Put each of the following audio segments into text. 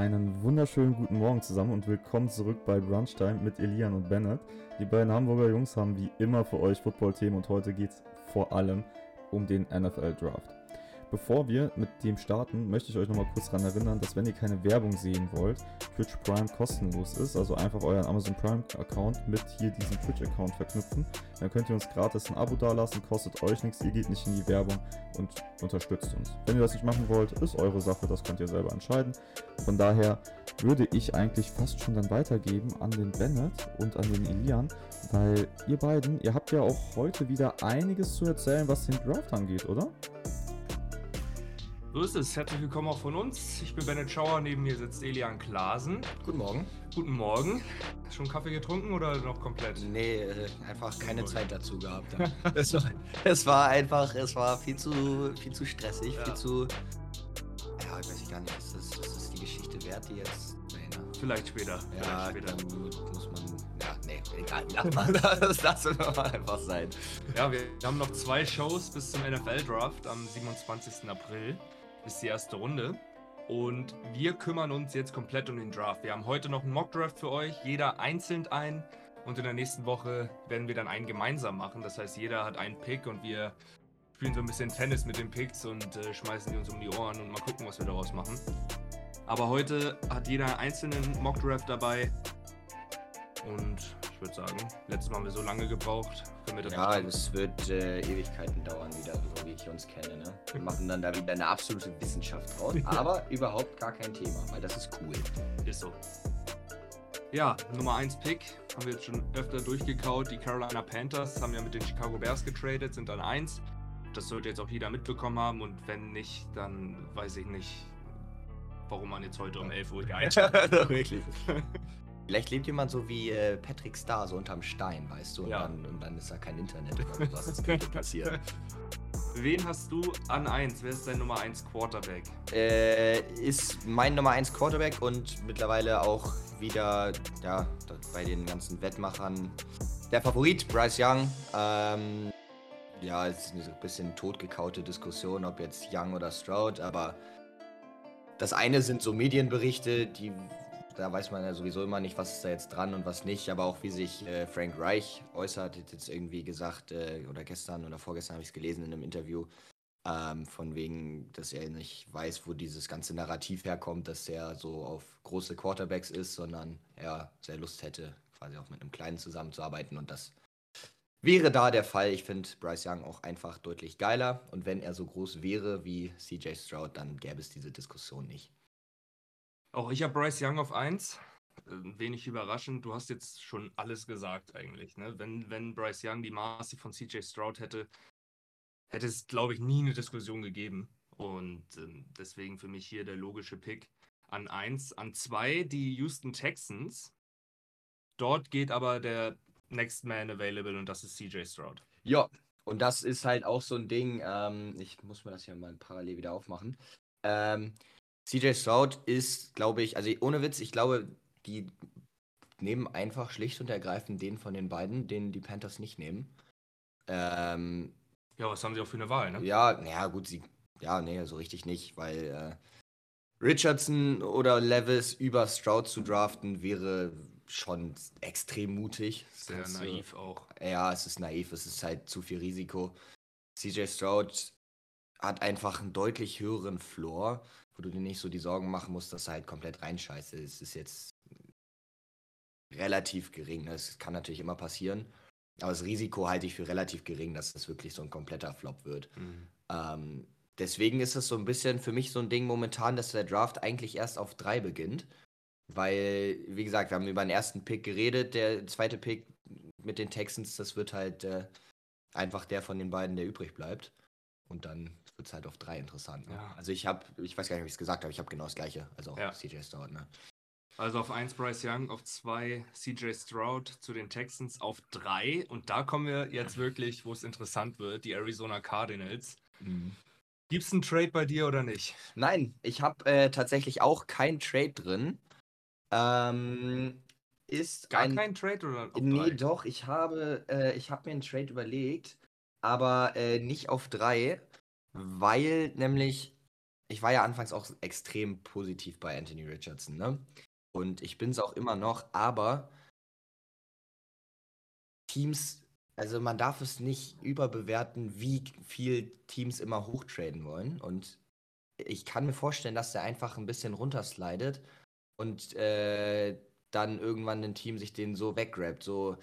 einen wunderschönen guten Morgen zusammen und willkommen zurück bei Brunchtime mit Elian und Bennett. Die beiden Hamburger Jungs haben wie immer für euch Football-Themen und heute geht es vor allem um den NFL Draft. Bevor wir mit dem starten, möchte ich euch nochmal kurz daran erinnern, dass wenn ihr keine Werbung sehen wollt, Twitch Prime kostenlos ist. Also einfach euren Amazon Prime Account mit hier diesem Twitch Account verknüpfen. Dann könnt ihr uns gratis ein Abo dalassen, kostet euch nichts, ihr geht nicht in die Werbung und unterstützt uns. Wenn ihr das nicht machen wollt, ist eure Sache, das könnt ihr selber entscheiden. Von daher würde ich eigentlich fast schon dann weitergeben an den Bennett und an den Elian, weil ihr beiden, ihr habt ja auch heute wieder einiges zu erzählen, was den Draft angeht, oder? So ist es. Herzlich willkommen auch von uns. Ich bin Bennett Schauer, neben mir sitzt Elian Klasen. Guten Morgen. Guten Morgen. Schon Kaffee getrunken oder noch komplett? Nee, äh, einfach keine Zeit dazu gehabt. es, war, es war einfach, es war viel zu, viel zu stressig, ja. viel zu. Ja, ich weiß gar nicht, ist das, ist das die Geschichte wert, die jetzt. Nee, ne? Vielleicht später. Ja, Vielleicht später. dann muss man. Ja, nee, egal. das lassen wir mal einfach sein. Ja, wir haben noch zwei Shows bis zum NFL-Draft am 27. April ist die erste Runde. Und wir kümmern uns jetzt komplett um den Draft. Wir haben heute noch einen Mock-Draft für euch, jeder einzeln ein. Und in der nächsten Woche werden wir dann einen gemeinsam machen. Das heißt, jeder hat einen Pick und wir spielen so ein bisschen Tennis mit den Picks und äh, schmeißen die uns um die Ohren und mal gucken, was wir daraus machen. Aber heute hat jeder einen einzelnen Mock-Draft dabei. Und ich würde sagen, letztes Mal haben wir so lange gebraucht. Das ja, das wird äh, Ewigkeiten dauern, wieder, so wie ich uns kenne. Ne? Wir machen dann da wieder eine absolute Wissenschaft draus. aber überhaupt gar kein Thema, weil das ist cool. Ist so. Ja, Nummer 1 Pick haben wir jetzt schon öfter durchgekaut. Die Carolina Panthers haben ja mit den Chicago Bears getradet, sind dann 1. Das sollte jetzt auch jeder mitbekommen haben und wenn nicht, dann weiß ich nicht, warum man jetzt heute um 11 Uhr geeilt hat. Wirklich. Vielleicht lebt jemand so wie äh, Patrick Star, so unterm Stein, weißt du? Und, ja. dann, und dann ist da kein Internet oder was. Das könnte passieren. Wen hast du an 1? Wer ist dein Nummer 1 Quarterback? Äh, ist mein Nummer 1 Quarterback und mittlerweile auch wieder ja, bei den ganzen Wettmachern der Favorit, Bryce Young. Ähm, ja, es ist eine bisschen totgekaute Diskussion, ob jetzt Young oder Stroud, aber das eine sind so Medienberichte, die da weiß man ja sowieso immer nicht, was ist da jetzt dran und was nicht. Aber auch wie sich äh, Frank Reich äußert, hat jetzt irgendwie gesagt, äh, oder gestern oder vorgestern habe ich es gelesen in einem Interview, ähm, von wegen, dass er nicht weiß, wo dieses ganze Narrativ herkommt, dass er so auf große Quarterbacks ist, sondern er sehr Lust hätte, quasi auch mit einem Kleinen zusammenzuarbeiten. Und das wäre da der Fall. Ich finde Bryce Young auch einfach deutlich geiler. Und wenn er so groß wäre wie CJ Stroud, dann gäbe es diese Diskussion nicht. Auch ich habe Bryce Young auf 1. Äh, wenig überraschend. Du hast jetzt schon alles gesagt eigentlich. Ne? Wenn, wenn Bryce Young die Maße von CJ Stroud hätte, hätte es, glaube ich, nie eine Diskussion gegeben. Und ähm, deswegen für mich hier der logische Pick an 1. An 2 die Houston Texans. Dort geht aber der Next Man available und das ist CJ Stroud. Ja, und das ist halt auch so ein Ding. Ähm, ich muss mir das hier mal parallel wieder aufmachen. Ähm, CJ Stroud ist, glaube ich, also ohne Witz, ich glaube, die nehmen einfach schlicht und ergreifend den von den beiden, den die Panthers nicht nehmen. Ähm, ja, was haben sie auch für eine Wahl, ne? Ja, naja, gut, sie, ja, nee, so richtig nicht, weil äh, Richardson oder Levis über Stroud zu draften wäre schon extrem mutig. Sehr naiv auch. Ja, es ist naiv, es ist halt zu viel Risiko. CJ Stroud hat einfach einen deutlich höheren Floor wo du dir nicht so die Sorgen machen musst, dass er halt komplett reinscheißt. Es ist jetzt relativ gering. Das kann natürlich immer passieren. Aber das Risiko halte ich für relativ gering, dass das wirklich so ein kompletter Flop wird. Mhm. Ähm, deswegen ist es so ein bisschen für mich so ein Ding momentan, dass der Draft eigentlich erst auf drei beginnt. Weil, wie gesagt, wir haben über den ersten Pick geredet. Der zweite Pick mit den Texans, das wird halt äh, einfach der von den beiden, der übrig bleibt. Und dann wird halt auf drei interessant. Ne? Ja. Also ich habe, ich weiß gar nicht, ob ich es gesagt habe, ich habe genau das gleiche. Also auch ja. CJ Stroud. Ne? Also auf 1 Bryce Young, auf 2 CJ Stroud zu den Texans, auf 3 und da kommen wir jetzt wirklich, wo es interessant wird, die Arizona Cardinals. Mhm. Gibt es einen Trade bei dir oder nicht? Nein, ich habe äh, tatsächlich auch kein Trade drin. Ähm, ist Gar ein, kein Trade oder? Auf nee, doch, ich habe, äh, ich habe mir einen Trade überlegt, aber äh, nicht auf 3 weil nämlich ich war ja anfangs auch extrem positiv bei Anthony Richardson, ne? Und ich bin es auch immer noch, aber Teams, also man darf es nicht überbewerten, wie viel Teams immer hochtraden wollen. Und ich kann mir vorstellen, dass der einfach ein bisschen runterslidet und äh, dann irgendwann ein Team sich den so weggrabt. So,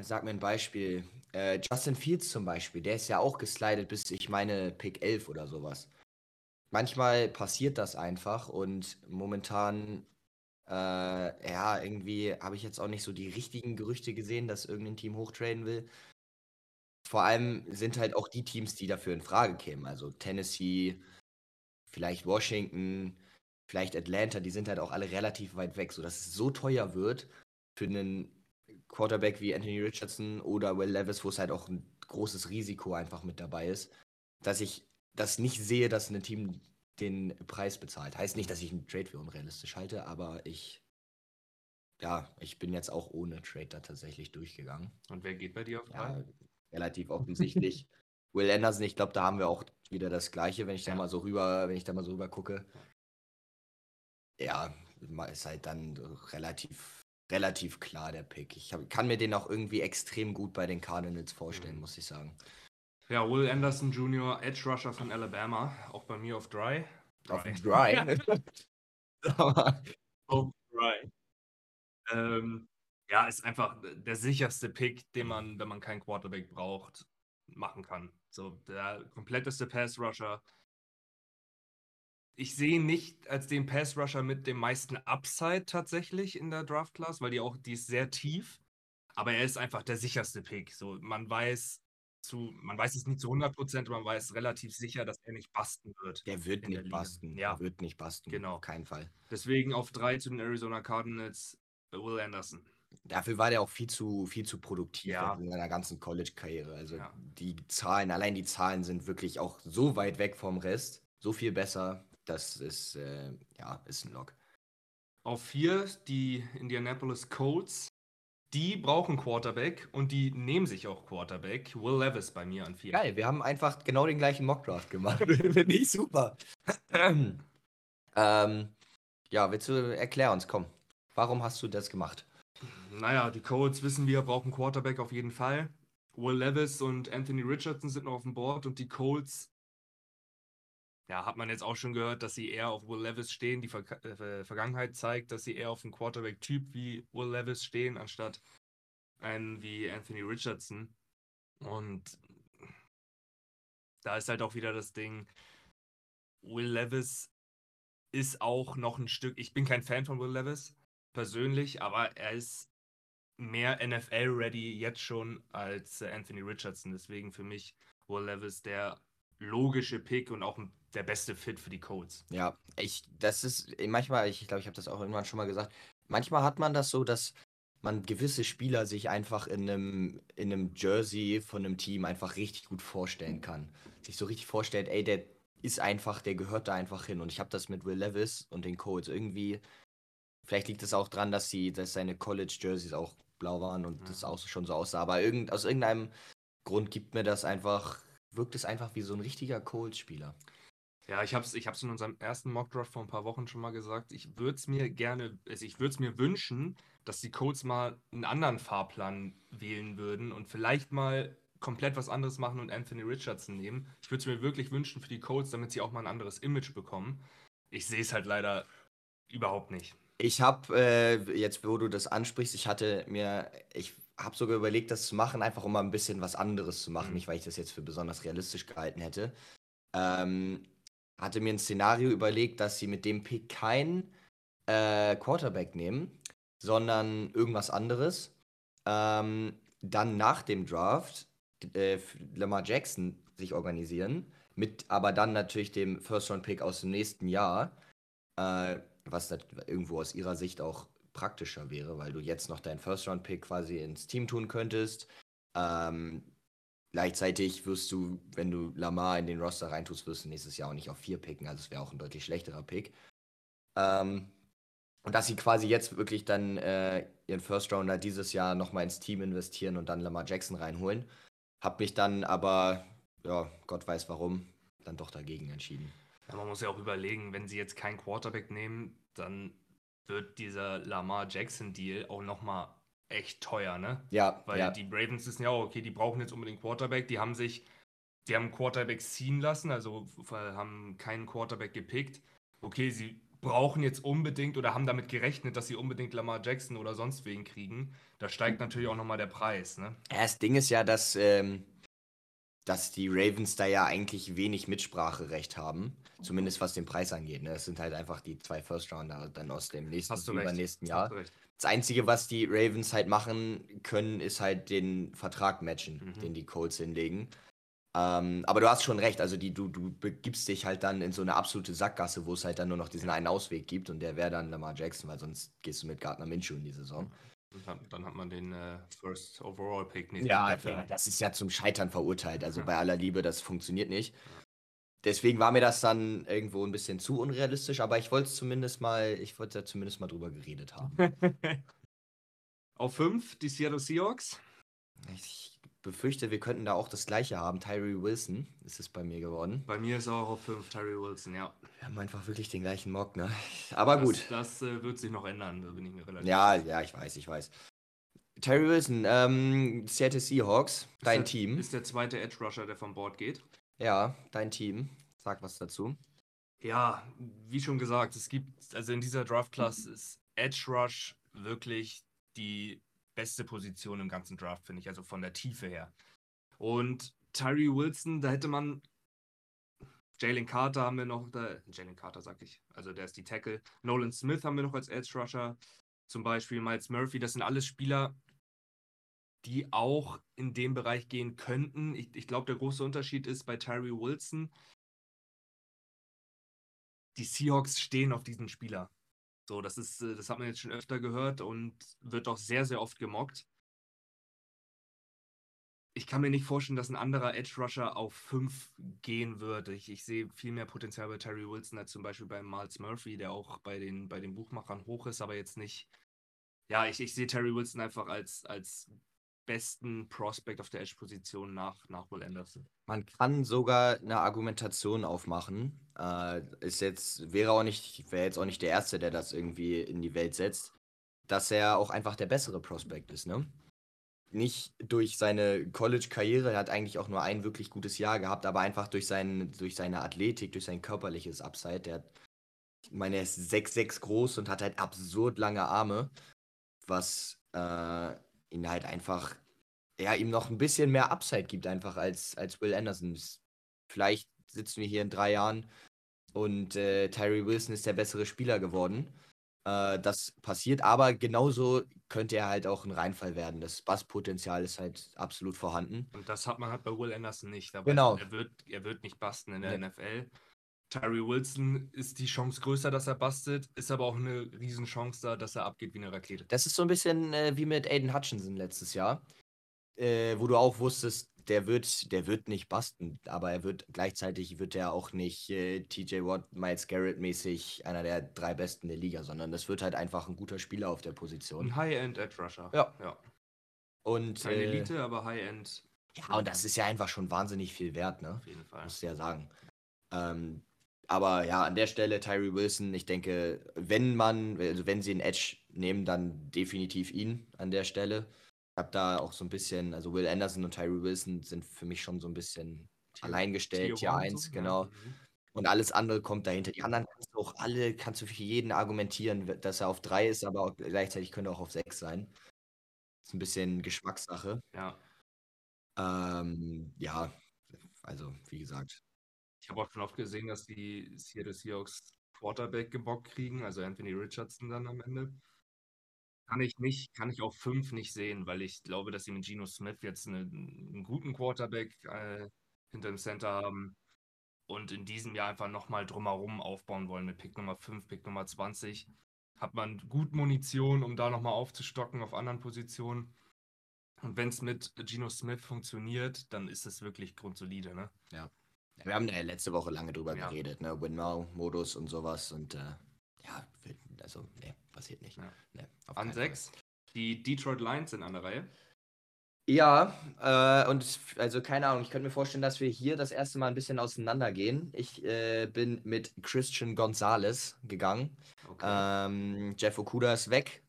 sag mir ein Beispiel. Äh, Justin Fields zum Beispiel, der ist ja auch geslidet bis, ich meine, Pick 11 oder sowas. Manchmal passiert das einfach und momentan, äh, ja, irgendwie habe ich jetzt auch nicht so die richtigen Gerüchte gesehen, dass irgendein Team hochtraden will. Vor allem sind halt auch die Teams, die dafür in Frage kämen. Also Tennessee, vielleicht Washington, vielleicht Atlanta, die sind halt auch alle relativ weit weg, sodass es so teuer wird für einen Quarterback wie Anthony Richardson oder Will Levis, wo es halt auch ein großes Risiko einfach mit dabei ist, dass ich das nicht sehe, dass ein Team den Preis bezahlt. Heißt nicht, dass ich einen Trade für unrealistisch halte, aber ich, ja, ich bin jetzt auch ohne Trade da tatsächlich durchgegangen. Und wer geht bei dir auf? Ja, relativ offensichtlich. Will Anderson, ich glaube, da haben wir auch wieder das Gleiche, wenn ich da mal so rüber, wenn ich da mal so rüber gucke. Ja, ist halt dann relativ, relativ klar der Pick. Ich hab, kann mir den auch irgendwie extrem gut bei den Cardinals vorstellen, Mhm. muss ich sagen. Ja, Will Anderson Jr., Edge Rusher von Alabama, auch bei mir auf Dry. Auf dem Dry. Auf Dry. Ähm, ja, ist einfach der sicherste Pick, den man, wenn man keinen Quarterback braucht, machen kann. So, der kompletteste Pass Rusher. Ich sehe ihn nicht als den Pass Rusher mit dem meisten Upside tatsächlich in der Draft Class, weil die auch, die ist sehr tief. Aber er ist einfach der sicherste Pick. So, man weiß zu, man weiß es nicht zu 100 Prozent, man weiß relativ sicher, dass er nicht basten wird. der wird der nicht Liga. basten. Ja. Der wird nicht basten. Genau. Auf keinen Fall. Deswegen auf drei zu den Arizona Cardinals, Will Anderson. Dafür war der auch viel zu, viel zu produktiv Ja. in seiner ganzen College-Karriere. Also Ja. die Zahlen, allein die Zahlen sind wirklich auch so weit weg vom Rest, so viel besser. Das ist, äh, ja, ist ein Lock. Auf vier die Indianapolis Colts. Die brauchen Quarterback und die nehmen sich auch Quarterback. Will Levis bei mir an vier. Geil, wir haben einfach genau den gleichen Mockdraft gemacht. Finde ich super. ähm, ja, willst du erklär uns, komm. Warum hast du das gemacht? Naja, die Colts wissen wir, brauchen Quarterback auf jeden Fall. Will Levis und Anthony Richardson sind noch auf dem Board und die Colts, ja, hat man jetzt auch schon gehört, dass sie eher auf Will Levis stehen. Die Ver äh, Vergangenheit zeigt, dass sie eher auf einen Quarterback-Typ wie Will Levis stehen, anstatt einen wie Anthony Richardson. Und da ist halt auch wieder das Ding, Will Levis ist auch noch ein Stück, ich bin kein Fan von Will Levis persönlich, aber er ist mehr NFL-ready jetzt schon als äh, Anthony Richardson. Deswegen für mich Will Levis der logische Pick und auch der beste Fit für die Colts. Ja, ich, das ist manchmal, ich glaube, ich habe das auch irgendwann schon mal gesagt, manchmal hat man das so, dass man gewisse Spieler sich einfach in einem, in einem Jersey von einem Team einfach richtig gut vorstellen kann. Sich so richtig vorstellt, ey, der ist einfach, der gehört da einfach hin. Und ich habe das mit Will Levis und den Colts irgendwie, vielleicht liegt es auch dran, dass sie, dass seine College-Jerseys auch blau waren und Mhm. das auch schon so aussah. Aber irgend, aus irgendeinem Grund gibt mir das einfach, wirkt es einfach wie so ein richtiger Colts-Spieler. Ja, ich habe es ich hab's in unserem ersten Mockdraft vor ein paar Wochen schon mal gesagt. Ich würde es mir gerne, also ich würde es mir wünschen, dass die Colts mal einen anderen Fahrplan wählen würden und vielleicht mal komplett was anderes machen und Anthony Richardson nehmen. Ich würde es mir wirklich wünschen für die Colts, damit sie auch mal ein anderes Image bekommen. Ich sehe es halt leider überhaupt nicht. Ich habe, äh, jetzt wo du das ansprichst, ich hatte mir, ich habe sogar überlegt, das zu machen, einfach um mal ein bisschen was anderes zu machen, Mhm. nicht weil ich das jetzt für besonders realistisch gehalten hätte. Ähm, hatte mir ein Szenario überlegt, dass sie mit dem Pick kein äh, Quarterback nehmen, sondern irgendwas anderes. Ähm, dann nach dem Draft äh, Lamar Jackson sich organisieren, mit aber dann natürlich dem First-Round-Pick aus dem nächsten Jahr, äh, was irgendwo aus ihrer Sicht auch praktischer wäre, weil du jetzt noch deinen First-Round-Pick quasi ins Team tun könntest. Ähm, gleichzeitig wirst du, wenn du Lamar in den Roster reintust, wirst du nächstes Jahr auch nicht auf vier picken, also es wäre auch ein deutlich schlechterer Pick. Ähm, und dass sie quasi jetzt wirklich dann äh, ihren First Rounder dieses Jahr nochmal ins Team investieren und dann Lamar Jackson reinholen. Hab mich dann aber, ja, Gott weiß warum, dann doch dagegen entschieden. Ja, man muss ja auch überlegen, wenn sie jetzt keinen Quarterback nehmen, dann wird dieser Lamar Jackson Deal auch nochmal echt teuer, ne? Ja, Weil ja. die Ravens wissen ja auch, okay, die brauchen jetzt unbedingt Quarterback. Die haben sich, die haben Quarterbacks ziehen lassen, also haben keinen Quarterback gepickt. Okay, sie brauchen jetzt unbedingt oder haben damit gerechnet, dass sie unbedingt Lamar Jackson oder sonst wen kriegen. Da steigt natürlich auch nochmal der Preis, ne? Ja, das Ding ist ja, dass, ähm, dass die Ravens da ja eigentlich wenig Mitspracherecht haben. Zumindest was den Preis angeht. Ne? Das sind halt einfach die zwei First-Rounder dann aus dem nächsten, recht. übernächsten Hast Jahr. du recht. Das Einzige, was die Ravens halt machen können, ist halt den Vertrag matchen, Mhm. den die Colts hinlegen. Ähm, aber du hast schon recht, also die, du, du begibst dich halt dann in so eine absolute Sackgasse, wo es halt dann nur noch diesen einen Ausweg gibt und der wäre dann Lamar Jackson, weil sonst gehst du mit Gardner Minshew in die Saison. Und dann, dann hat man den äh, First Overall Pick Ja, nächstes Jahr. das ist ja zum Scheitern verurteilt. Also Ja. bei aller Liebe, das funktioniert nicht. Deswegen war mir das dann irgendwo ein bisschen zu unrealistisch, aber ich wollte es zumindest mal, ich wollte da zumindest mal drüber geredet haben. Auf 5 die Seattle Seahawks. Ich befürchte, wir könnten da auch das gleiche haben. Tyree Wilson ist es bei mir geworden. Bei mir ist auch auf 5 Terry Wilson, ja. Wir haben einfach wirklich den gleichen Mock, ne? Aber das, gut. Das äh, wird sich noch ändern, da bin ich mir relativ Ja, ja, ich weiß, ich weiß. Terry Wilson, ähm, Seattle Seahawks, Ist dein der, Team. Ist der zweite Edge Rusher, der vom Board geht. Ja, dein Team. Sag was dazu. Ja, wie schon gesagt, es gibt, also in dieser Draft Class ist Edge Rush wirklich die beste Position im ganzen Draft, finde ich, also von der Tiefe her. Und Tyree Wilson, da hätte man Jalen Carter haben wir noch, da, Jalen Carter sag ich, also der ist die Tackle. Nolan Smith haben wir noch als Edge Rusher, zum Beispiel Miles Murphy, das sind alles Spieler, die auch in dem Bereich gehen könnten. Ich, ich glaube, der große Unterschied ist bei Tyree Wilson, die Seahawks stehen auf diesen Spieler. So, das ist, äh, das hat man jetzt schon öfter gehört und wird auch sehr, sehr oft gemockt. Ich kann mir nicht vorstellen, dass ein anderer Edge Rusher auf 5 gehen würde. Ich, ich sehe viel mehr Potenzial bei Terry Wilson als zum Beispiel bei Miles Murphy, der auch bei den, bei den Buchmachern hoch ist, aber jetzt nicht. Ja, ich, ich sehe Terry Wilson einfach als, als besten Prospect auf der Edge-Position nach, nach Will Anderson. Man kann sogar eine Argumentation aufmachen. Äh, ist jetzt, wäre auch nicht, wäre jetzt auch nicht der Erste, der das irgendwie in die Welt setzt, dass er auch einfach der bessere Prospect ist, ne? Nicht durch seine College-Karriere, er hat eigentlich auch nur ein wirklich gutes Jahr gehabt, aber einfach durch, sein, durch seine Athletik, durch sein körperliches Upside. Der hat, ich meine, er ist 6'6 groß und hat halt absurd lange Arme, was äh, ihn halt einfach ja, ihm noch ein bisschen mehr Upside gibt, einfach als, als Will Anderson. Vielleicht sitzen wir hier in drei Jahren und äh, Tyree Wilson ist der bessere Spieler geworden. Äh, das passiert, aber genauso könnte er halt auch ein Reinfall werden. Das Basspotenzial ist halt absolut vorhanden. Und das hat man halt bei Will Anderson nicht. Aber Genau. Er wird, er wird nicht basten in der Nee. NFL. Tyree Wilson ist die Chance größer, dass er bastet, ist aber auch eine Riesenchance da, dass er abgeht wie eine Rakete. Das ist so ein bisschen äh, wie mit Aiden Hutchinson letztes Jahr, äh, wo du auch wusstest, der wird, der wird nicht basten, aber er wird gleichzeitig wird er auch nicht äh, TJ Watt, Miles Garrett mäßig einer der drei besten der Liga, sondern das wird halt einfach ein guter Spieler auf der Position. Ein High-End Edge Rusher. Ja. ja. Und Keine äh, Elite, aber High-End ja, und das ist ja einfach schon wahnsinnig viel wert, ne? auf jeden Fall. Musst du ja sagen. Ähm, aber ja, an der Stelle Tyree Wilson, ich denke, wenn man, also wenn sie einen Edge nehmen, dann definitiv ihn an der Stelle. Ich habe da auch so ein bisschen, also Will Anderson und Tyree Wilson sind für mich schon so ein bisschen alleingestellt, Tier One 1, so, genau. Ja. Mhm. Und alles andere kommt dahinter. Die anderen kannst du auch alle, kannst du für jeden argumentieren, dass er auf 3 ist, aber gleichzeitig könnte er auch auf 6 sein. Ist ein bisschen Geschmackssache. ja. Ähm, ja, also wie gesagt. Ich habe auch schon oft gesehen, dass die Seattle Seahawks Quarterback gebockt kriegen, also Anthony Richardson dann am Ende. Kann ich nicht, kann ich auf 5 nicht sehen, weil ich glaube, dass sie mit Geno Smith jetzt eine, einen guten Quarterback äh, hinter dem Center haben und in diesem Jahr einfach nochmal drumherum aufbauen wollen mit Pick Nummer 5, Pick Nummer 20. Hat man gut Munition, um da nochmal aufzustocken auf anderen Positionen. Und wenn es mit Geno Smith funktioniert, dann ist es wirklich grundsolide, ne? Wir haben ja letzte Woche lange drüber Ja. geredet, ne? Win-Now-Modus und sowas und äh, ja, also, nee, passiert nicht. Ja. Nee, An. 6. Die Detroit Lions sind an der Reihe. Ja, äh, und also keine Ahnung, ich könnte mir vorstellen, dass wir hier das erste Mal ein bisschen auseinandergehen. Ich äh, bin mit Christian Gonzalez gegangen. Okay. Ähm, Jeff Okuda ist weg,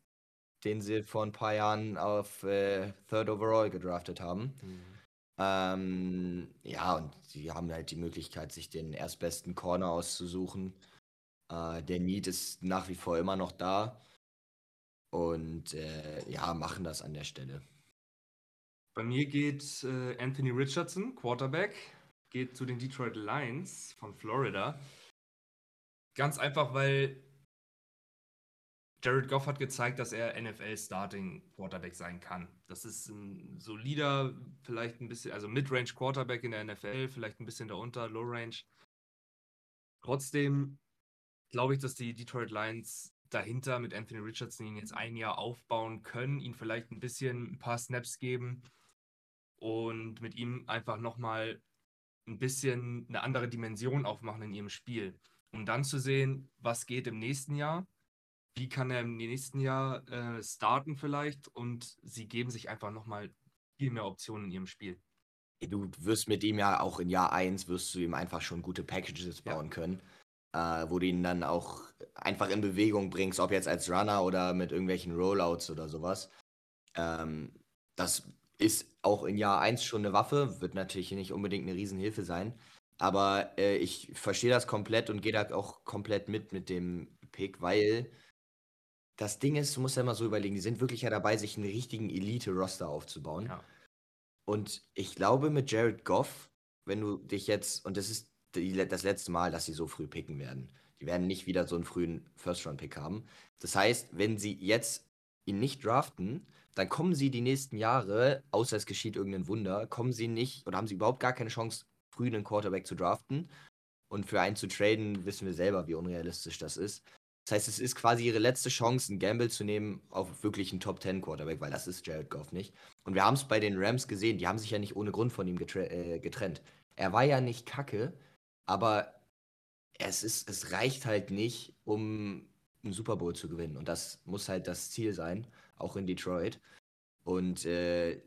den sie vor ein paar Jahren auf äh, Third Overall gedraftet haben. Mhm. Ähm, ja, und sie haben halt die Möglichkeit, sich den erstbesten Corner auszusuchen. Äh, der Need ist nach wie vor immer noch da. Und äh, ja, machen das an der Stelle. Bei mir geht äh, Anthony Richardson, Quarterback, geht zu den Detroit Lions von Florida. Ganz einfach, weil Jared Goff hat gezeigt, dass er NFL-Starting Quarterback sein kann. Das ist ein solider, vielleicht ein bisschen, also Mid-Range Quarterback in der NFL, vielleicht ein bisschen darunter, Low-Range. Trotzdem glaube ich, dass die Detroit Lions dahinter mit Anthony Richardson ihn jetzt ein Jahr aufbauen können, ihn vielleicht ein bisschen ein paar Snaps geben und mit ihm einfach nochmal ein bisschen eine andere Dimension aufmachen in ihrem Spiel. Um dann zu sehen, was geht im nächsten Jahr, wie kann er im nächsten Jahr äh, starten vielleicht und sie geben sich einfach nochmal viel mehr Optionen in ihrem Spiel. Du wirst mit ihm ja auch in Jahr 1 wirst du ihm einfach schon gute Packages Ja. bauen können, äh, wo du ihn dann auch einfach in Bewegung bringst, ob jetzt als Runner oder mit irgendwelchen Rollouts oder sowas. Ähm, das ist auch in Jahr 1 schon eine Waffe, wird natürlich nicht unbedingt eine Riesenhilfe sein, aber äh, ich verstehe das komplett und gehe da auch komplett mit mit dem Pick, weil das Ding ist, du musst ja immer so überlegen, die sind wirklich ja dabei, sich einen richtigen Elite-Roster aufzubauen. Ja. Und ich glaube, mit Jared Goff, wenn du dich jetzt, und das ist die, das letzte Mal, dass sie so früh picken werden. Die werden nicht wieder so einen frühen First-Round-Pick haben. Das heißt, wenn sie jetzt ihn nicht draften, dann kommen sie die nächsten Jahre, außer es geschieht irgendein Wunder, kommen sie nicht oder haben sie überhaupt gar keine Chance, früh einen Quarterback zu draften. Und für einen zu traden, wissen wir selber, wie unrealistisch das ist. Das heißt, es ist quasi ihre letzte Chance, einen Gamble zu nehmen auf wirklich einen Top 10 Quarterback, weil das ist Jared Goff nicht. Und wir haben es bei den Rams gesehen, die haben sich ja nicht ohne Grund von ihm äh, getrennt. Er war ja nicht kacke, aber es, ist, es reicht halt nicht, um einen Super Bowl zu gewinnen. Und das muss halt das Ziel sein, auch in Detroit. Und äh,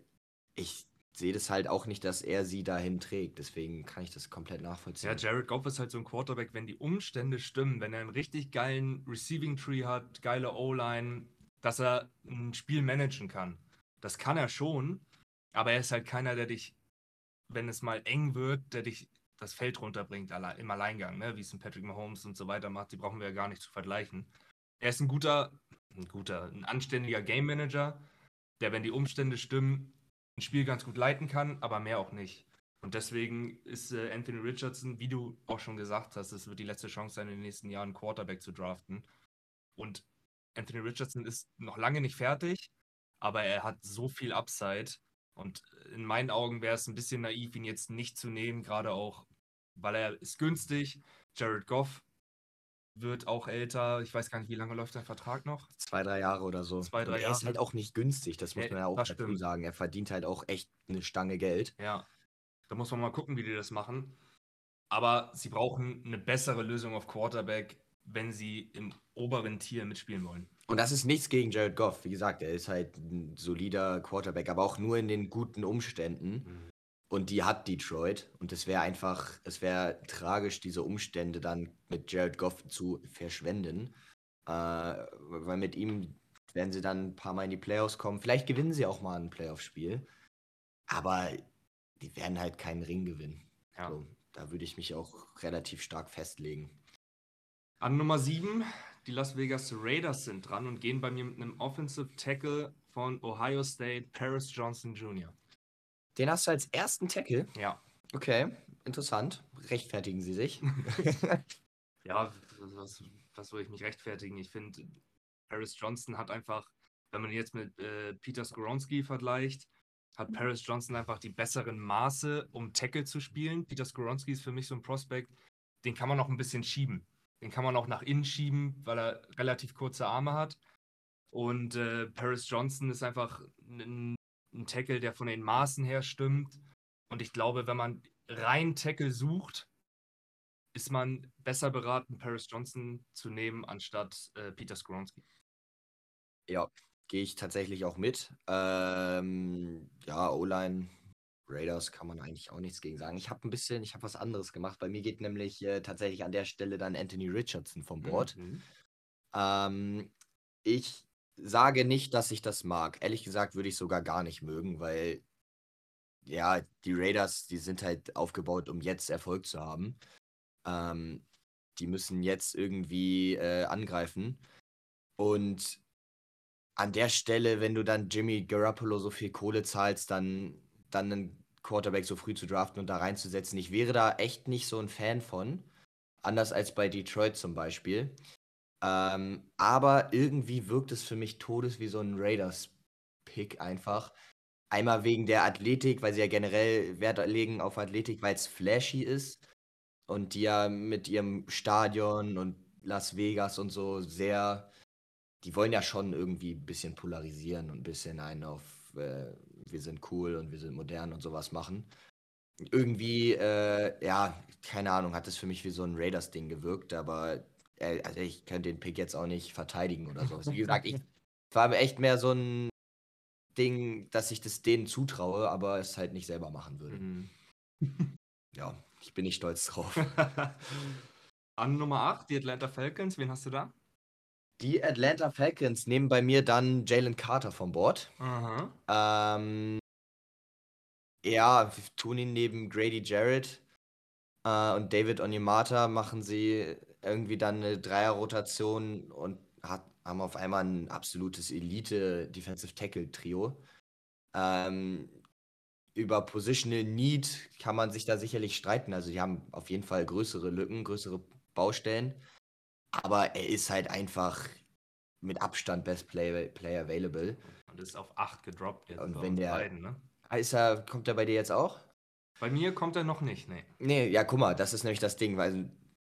ich sehe das halt auch nicht, dass er sie dahin trägt. Deswegen kann ich das komplett nachvollziehen. Ja, Jared Goff ist halt so ein Quarterback, wenn die Umstände stimmen, wenn er einen richtig geilen Receiving Tree hat, geile O-Line, dass er ein Spiel managen kann. Das kann er schon, aber er ist halt keiner, der dich, wenn es mal eng wird, der dich das Feld runterbringt im Alleingang, ne? wie es ein Patrick Mahomes und so weiter macht, die brauchen wir ja gar nicht zu vergleichen. Er ist ein guter, ein guter, ein anständiger Game Manager, der, wenn die Umstände stimmen, ein Spiel ganz gut leiten kann, aber mehr auch nicht. Und deswegen ist äh, Anthony Richardson, wie du auch schon gesagt hast, es wird die letzte Chance sein, in den nächsten Jahren Quarterback zu draften. Und Anthony Richardson ist noch lange nicht fertig, aber er hat so viel Upside. Und in meinen Augen wäre es ein bisschen naiv, ihn jetzt nicht zu nehmen, gerade auch, weil er ist günstig. Jared Goff wird auch älter. Ich weiß gar nicht, wie lange läuft sein Vertrag noch? Zwei, drei Jahre oder so. Zwei, drei Und er ist Jahre. halt auch nicht günstig, das muss man ja auch dazu stimmt. sagen. Er verdient halt auch echt eine Stange Geld. Ja, da muss man mal gucken, wie die das machen. Aber sie brauchen eine bessere Lösung auf Quarterback, wenn sie im oberen Tier mitspielen wollen. Und das ist nichts gegen Jared Goff. Wie gesagt, er ist halt ein solider Quarterback, aber auch nur in den guten Umständen. Und die hat Detroit. Und es wäre einfach, es wäre tragisch, diese Umstände dann mit Jared Goff zu verschwenden. Äh, weil mit ihm werden sie dann ein paar Mal in die Playoffs kommen. Vielleicht gewinnen sie auch mal ein Playoff-Spiel. Aber die werden halt keinen Ring gewinnen. Ja. So, da würde ich mich auch relativ stark festlegen. An Nummer 7, die Las Vegas Raiders sind dran und gehen bei mir mit einem Offensive Tackle von Ohio State, Paris Johnson Jr. Den hast du als ersten Tackle. Ja, Okay, interessant. Rechtfertigen Sie sich. ja, was, was soll ich mich rechtfertigen? Ich finde, Paris Johnson hat einfach, wenn man ihn jetzt mit äh, Peter Skoronski vergleicht, hat Paris Johnson einfach die besseren Maße, um Tackle zu spielen. Peter Skoronski ist für mich so ein Prospect, den kann man noch ein bisschen schieben. Den kann man auch nach innen schieben, weil er relativ kurze Arme hat. Und äh, Paris Johnson ist einfach ein, ein Tackle, der von den Maßen her stimmt. Und ich glaube, wenn man rein Tackle sucht, ist man besser beraten, Paris Johnson zu nehmen, anstatt äh, Peter Skoronski. Ja, gehe ich tatsächlich auch mit. Ähm, ja, O-Line, Raiders kann man eigentlich auch nichts gegen sagen. Ich habe ein bisschen, ich habe was anderes gemacht. Bei mir geht nämlich äh, tatsächlich an der Stelle dann Anthony Richardson vom Board. Mhm. Ähm, ich sage nicht, dass ich das mag. Ehrlich gesagt würde ich sogar gar nicht mögen, weil ja, die Raiders, die sind halt aufgebaut, um jetzt Erfolg zu haben. Ähm, die müssen jetzt irgendwie äh, angreifen. Und an der Stelle, wenn du dann Jimmy Garoppolo so viel Kohle zahlst, dann, dann einen Quarterback so früh zu draften und da reinzusetzen, ich wäre da echt nicht so ein Fan von. Anders als bei Detroit zum Beispiel. Ähm, aber irgendwie wirkt es für mich todes wie so ein Raiders-Pick einfach. Einmal wegen der Athletik, weil sie ja generell Wert legen auf Athletik, weil es flashy ist. Und die ja mit ihrem Stadion und Las Vegas und so sehr, die wollen ja schon irgendwie ein bisschen polarisieren und ein bisschen einen auf, äh, wir sind cool und wir sind modern und sowas machen. Irgendwie, äh, ja, keine Ahnung, hat es für mich wie so ein Raiders-Ding gewirkt, aber also ich könnte den Pick jetzt auch nicht verteidigen oder so. Wie gesagt, ich war echt mehr so ein Ding, dass ich das denen zutraue, aber es halt nicht selber machen würde. Mhm. Ja, ich bin nicht stolz drauf. An Nummer 8, die Atlanta Falcons, wen hast du da? Die Atlanta Falcons nehmen bei mir dann Jalen Carter vom Board. Aha. Ähm, ja, wir tun ihn neben Grady Jarrett äh, und David Onyemata, machen sie irgendwie dann eine Dreierrotation und hat, haben auf einmal ein absolutes Elite-Defensive Tackle-Trio. Ähm, über Positional Need kann man sich da sicherlich streiten. Also die haben auf jeden Fall größere Lücken, größere Baustellen. Aber er ist halt einfach mit Abstand Best Play, Play Available. Und ist auf 8 gedroppt jetzt. Und wenn der- Beiden, ne? Ist er, kommt er bei dir jetzt auch? Bei mir kommt er noch nicht, ne. Nee, ja, guck mal, das ist nämlich das Ding, weil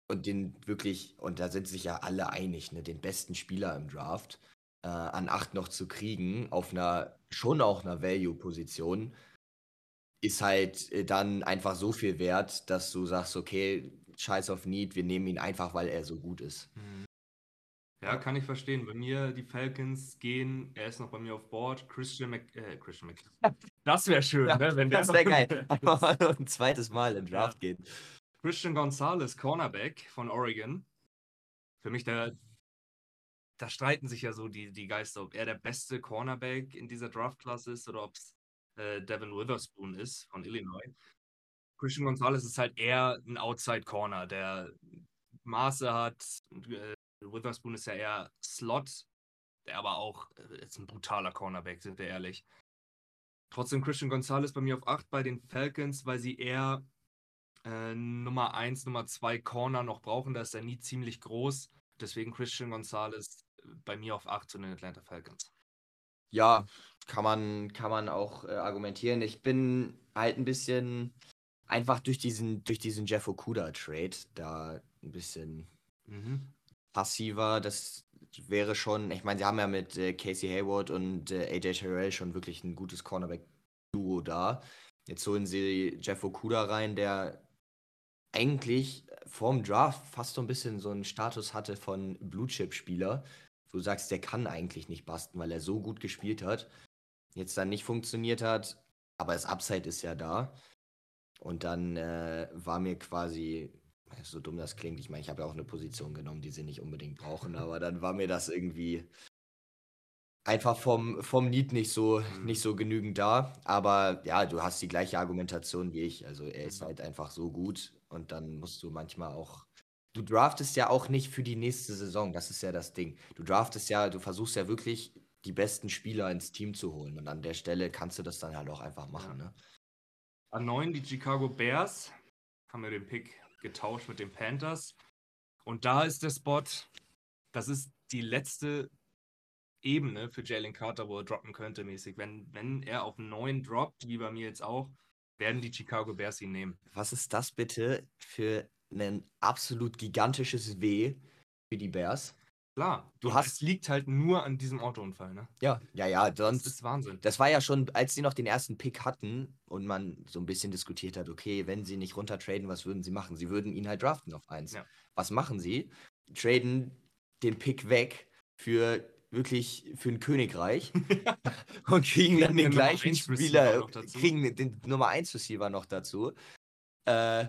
und den wirklich, und da sind sich ja alle einig, ne, den besten Spieler im Draft äh, an 8 noch zu kriegen, auf einer, schon auch einer Value-Position, ist halt äh, dann einfach so viel wert, dass du sagst, okay, scheiß auf Need, wir nehmen ihn einfach, weil er so gut ist. Mhm. Ja, kann ich verstehen. Bei mir, die Falcons gehen, er ist noch bei mir auf Board. Christian Mc, äh, Christian Mc. Das wäre schön, ne? Wenn der das wäre geil. Einfach mal ein zweites Mal im Draft gehen. Christian Gonzalez, Cornerback von Oregon. Für mich, da, da streiten sich ja so die, die Geister, ob er der beste Cornerback in dieser Draftklasse ist oder ob es äh, Devin Witherspoon ist von Illinois. Christian Gonzalez ist halt eher ein Outside Corner, der Maße hat. Äh, Witherspoon ist ja eher Slot, der aber auch äh, ist ein brutaler Cornerback, sind wir ehrlich. Trotzdem Christian Gonzalez bei mir auf 8 bei den Falcons, weil sie eher äh, Nummer 1, Nummer 2 Corner noch brauchen. Da ist er nie ziemlich groß. Deswegen Christian Gonzalez äh, bei mir auf 8 zu den Atlanta Falcons. Ja, kann man, kann man auch äh, argumentieren. Ich bin halt ein bisschen einfach durch diesen, durch diesen Jeff Okuda-Trade da ein bisschen Mhm. passiver. Das wäre schon, ich meine, sie haben ja mit äh, Casey Hayward und äh, AJ Terrell schon wirklich ein gutes Cornerback-Duo da. Jetzt holen sie Jeff Okuda rein, der eigentlich vorm Draft fast so ein bisschen so einen Status hatte von Blue-Chip-Spieler. Du sagst, der kann eigentlich nicht basten, weil er so gut gespielt hat. Jetzt dann nicht funktioniert hat, aber das Upside ist ja da. Und dann äh, war mir quasi, so dumm das klingt, ich meine, ich habe ja auch eine Position genommen, die sie nicht unbedingt brauchen, aber dann war mir das irgendwie einfach vom, vom Need nicht so, Mhm. nicht so genügend da. Aber ja, du hast die gleiche Argumentation wie ich. Also er ist halt einfach so gut und dann musst du manchmal auch. Du draftest ja auch nicht für die nächste Saison, das ist ja das Ding. Du draftest ja, du versuchst ja wirklich die besten Spieler ins Team zu holen und an der Stelle kannst du das dann halt auch einfach machen. Ne? An 9 die Chicago Bears. Haben wir den Pick getauscht mit den Panthers. Und da ist der Spot, das ist die letzte Ebene für Jalen Carter, wo er droppen könnte, mäßig. Wenn, wenn er auf 9 droppt, wie bei mir jetzt auch, werden die Chicago Bears ihn nehmen. Was ist das bitte für ein absolut gigantisches W für die Bears? Klar, Du hast- es liegt halt nur an diesem Autounfall, ne? Ja, ja, ja, Das sonst. ist Wahnsinn. Das war ja schon, als sie noch den ersten Pick hatten und man so ein bisschen diskutiert hat, okay, wenn sie nicht runtertraden, was würden sie machen? Sie würden ihn halt draften auf 1. Ja. Was machen sie? Traden den Pick weg für wirklich für ein Königreich und kriegen dann den gleichen 1 Receiver Spieler, kriegen den Nummer 1 Receiver noch dazu äh,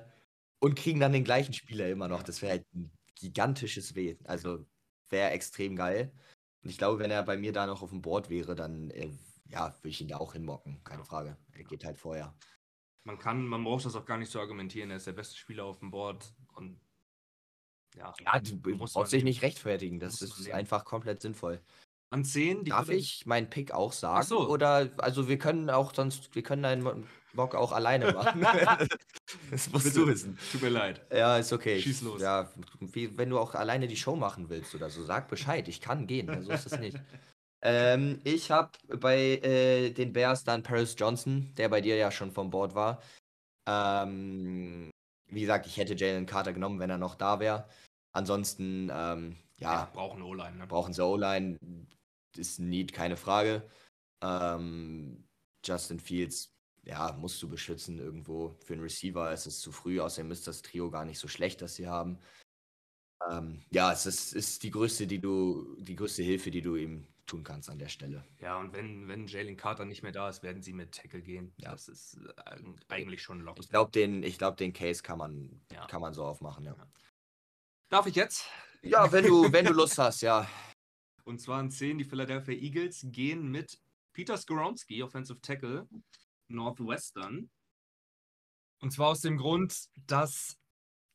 und kriegen dann den gleichen Spieler immer noch. Das wäre halt ein gigantisches Weh. Also wäre extrem geil. Und ich glaube, wenn er bei mir da noch auf dem Board wäre, dann äh, ja, würde ich ihn da auch hinmocken. Keine Frage. Er geht halt vorher. Man kann, man braucht das auch gar nicht zu argumentieren. Er ist der beste Spieler auf dem Board und ja. Ja, du Muss brauchst dich nicht rechtfertigen. Das ist nehmen. einfach komplett sinnvoll. An 10, die Darf ich meinen Pick auch sagen? so. Oder, also wir können auch sonst, wir können deinen Mock auch alleine machen. das musst du wissen. Tut mir leid. Ja, ist okay. Schieß los. Ja, wie, wenn du auch alleine die Show machen willst oder so, sag Bescheid. Ich kann gehen, ne? so ist es nicht. ähm, ich habe bei äh, den Bears dann Paris Johnson, der bei dir ja schon vom Board war. Ähm, wie gesagt, ich hätte Jalen Carter genommen, wenn er noch da wäre. Ansonsten, ähm, Ja, ja, brauchen O-Line. Ne? brauchen sie O-Line, ist Need, keine Frage. Ähm, Justin Fields, ja, musst du beschützen irgendwo. Für einen Receiver ist es zu früh, außerdem ist das Trio gar nicht so schlecht, das sie haben. Ähm, ja, es ist, ist die größte, die du, die größte Hilfe, die du ihm tun kannst an der Stelle. Ja, und wenn, wenn Jalen Carter nicht mehr da ist, werden sie mit Tackle gehen. Ja. Das ist äh, eigentlich schon locker. Ich glaube, den, ich glaub, den Case kann man, Ja. kann man so aufmachen, ja. Darf ich jetzt? Ja, wenn du, wenn du Lust hast, ja. Und zwar an 10, die Philadelphia Eagles gehen mit Peter Skoronski, Offensive Tackle, Northwestern. Und zwar aus dem Grund, dass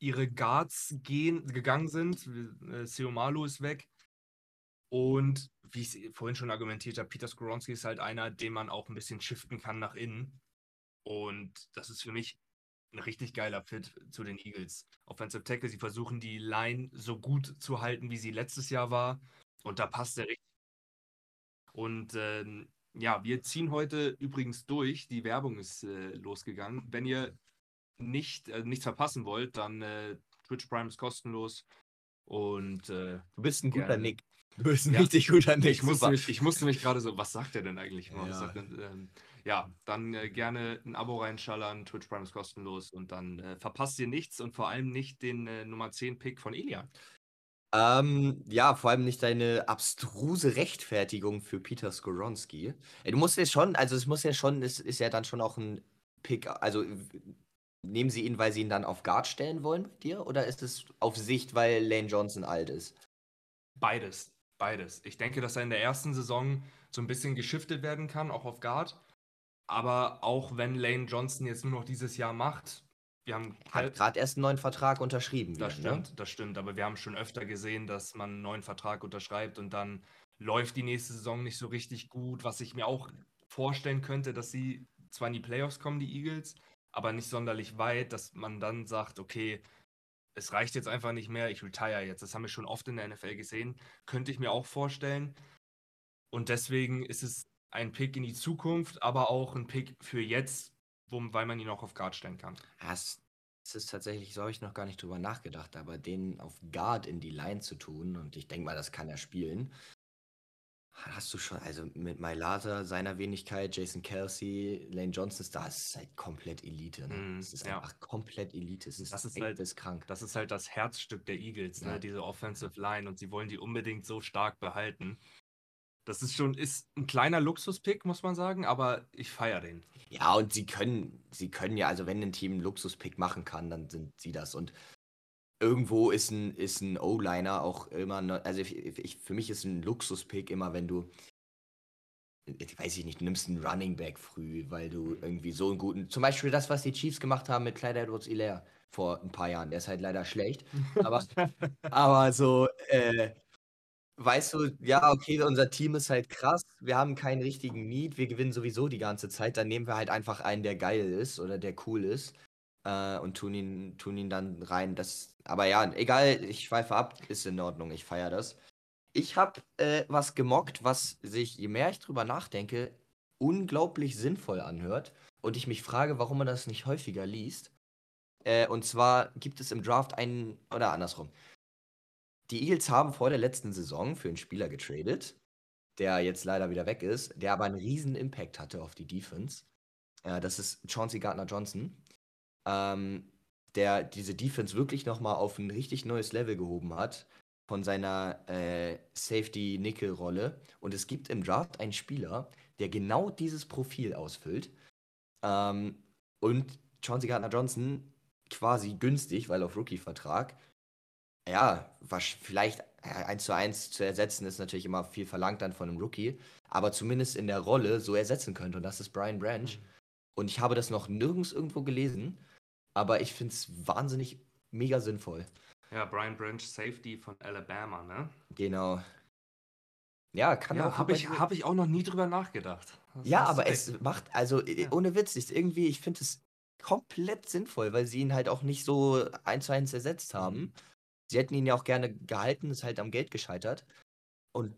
ihre Guards gehen, gegangen sind. Äh, Seomalu ist weg. Und wie ich es vorhin schon argumentiert habe, Peter Skoronski ist halt einer, den man auch ein bisschen shiften kann nach innen. Und das ist für mich ein richtig geiler Fit zu den Eagles. Offensive Tackle, sie versuchen die Line so gut zu halten, wie sie letztes Jahr war. Und da passt er richtig. Und ähm, ja, wir ziehen heute übrigens durch. Die Werbung ist äh, losgegangen. Wenn ihr nicht, äh, nichts verpassen wollt, dann äh, Twitch Prime ist kostenlos. Und äh, Du bist ein guter Gerne. Nick. Du bist ein Ja. richtig guter Nick. ich, musste mich, ich musste mich gerade so, was sagt er denn eigentlich Ja. sagt denn, ähm, ja, dann äh, gerne ein Abo reinschallern. Twitch Prime ist kostenlos. Und dann äh, verpasst ihr nichts und vor allem nicht den äh, Nummer 10 Pick von Elian. Ähm, ja, vor allem nicht deine abstruse Rechtfertigung für Peter Skoronski. Du musst ja schon, also es muss ja schon, es ist ja dann schon auch ein Pick, also nehmen sie ihn, weil sie ihn dann auf Guard stellen wollen bei dir? Oder ist es auf Sicht, weil Lane Johnson alt ist? Beides, beides. Ich denke, dass er in der ersten Saison so ein bisschen geschiftet werden kann, auch auf Guard. Aber auch wenn Lane Johnson jetzt nur noch dieses Jahr macht, wir haben Hat gerade erst einen neuen Vertrag unterschrieben. Das wieder, ne? stimmt, das stimmt. Aber wir haben schon öfter gesehen, dass man einen neuen Vertrag unterschreibt und dann läuft die nächste Saison nicht so richtig gut. Was ich mir auch vorstellen könnte, dass sie zwar in die Playoffs kommen, die Eagles, aber nicht sonderlich weit, dass man dann sagt, okay, es reicht jetzt einfach nicht mehr, ich retire jetzt. Das haben wir schon oft in der NFL gesehen. Könnte ich mir auch vorstellen. Und deswegen ist es ein Pick in die Zukunft, aber auch ein Pick für jetzt, wo, weil man ihn auch auf Guard stellen kann. Ja, es, es ist tatsächlich, so habe ich noch gar nicht drüber nachgedacht, aber den auf Guard in die Line zu tun, und ich denke mal, das kann er spielen. Hast du schon, also mit Mailata, seiner Wenigkeit, Jason Kelsey, Lane Johnson, da ist es halt komplett Elite. Ne? Mm, Es ist ja. einfach komplett Elite. Es ist, Das ist halt- bis krank. Das ist halt das Herzstück der Eagles, Ja. ne? diese Offensive Line und sie wollen die unbedingt so stark behalten. Das ist schon, ist ein kleiner Luxuspick, muss man sagen, aber ich feiere den. Ja, und sie können, sie können ja, also wenn ein Team einen Luxuspick machen kann, dann sind sie das. Und irgendwo ist ein, ist ein O-Liner auch immer, ne, also ich, ich, für mich ist ein Luxuspick immer, wenn du, ich weiß ich nicht, du nimmst einen Running Back früh, weil du irgendwie so einen guten, zum Beispiel das, was die Chiefs gemacht haben mit Clyde edwards hilaire vor ein paar Jahren, der ist halt leider schlecht, aber, aber so, äh, Weißt du, ja, okay, unser Team ist halt krass. Wir haben keinen richtigen Need. Wir gewinnen sowieso die ganze Zeit. Dann nehmen wir halt einfach einen, der geil ist oder der cool ist äh, und tun ihn, tun ihn dann rein. Das, aber ja, egal, ich schweife ab, ist in Ordnung. Ich feiere das. Ich habe äh, was gemockt, was sich, je mehr ich drüber nachdenke, unglaublich sinnvoll anhört und ich mich frage, warum man das nicht häufiger liest. Äh, und zwar gibt es im Draft einen, oder andersrum. Die Eagles haben vor der letzten Saison für einen Spieler getradet, der jetzt leider wieder weg ist, der aber einen riesen Impact hatte auf die Defense. Äh, das ist Chauncey Gardner-Johnson, ähm, der diese Defense wirklich nochmal auf ein richtig neues Level gehoben hat. von seiner äh, Safety-Nickel-Rolle. Und es gibt im Draft einen Spieler, der genau dieses Profil ausfüllt. Ähm, und Chauncey Gardner-Johnson quasi günstig, weil auf Rookie-Vertrag. Ja, was vielleicht eins zu eins zu ersetzen, ist natürlich immer viel verlangt dann von einem Rookie, aber zumindest in der Rolle so ersetzen könnte. Und das ist Brian Branch. Mhm. Und ich habe das noch nirgends irgendwo gelesen, aber ich finde es wahnsinnig mega sinnvoll. Ja, Brian Branch, Safety von Alabama, ne? Genau. Ja, kann ja, auch. Habe ich, hab ich auch noch nie drüber nachgedacht. Das ja, aber es macht, also ja. ohne Witz, ist irgendwie, ich finde es komplett sinnvoll, weil sie ihn halt auch nicht so eins zu eins ersetzt haben. Mhm. Sie hätten ihn ja auch gerne gehalten, ist halt am Geld gescheitert. Und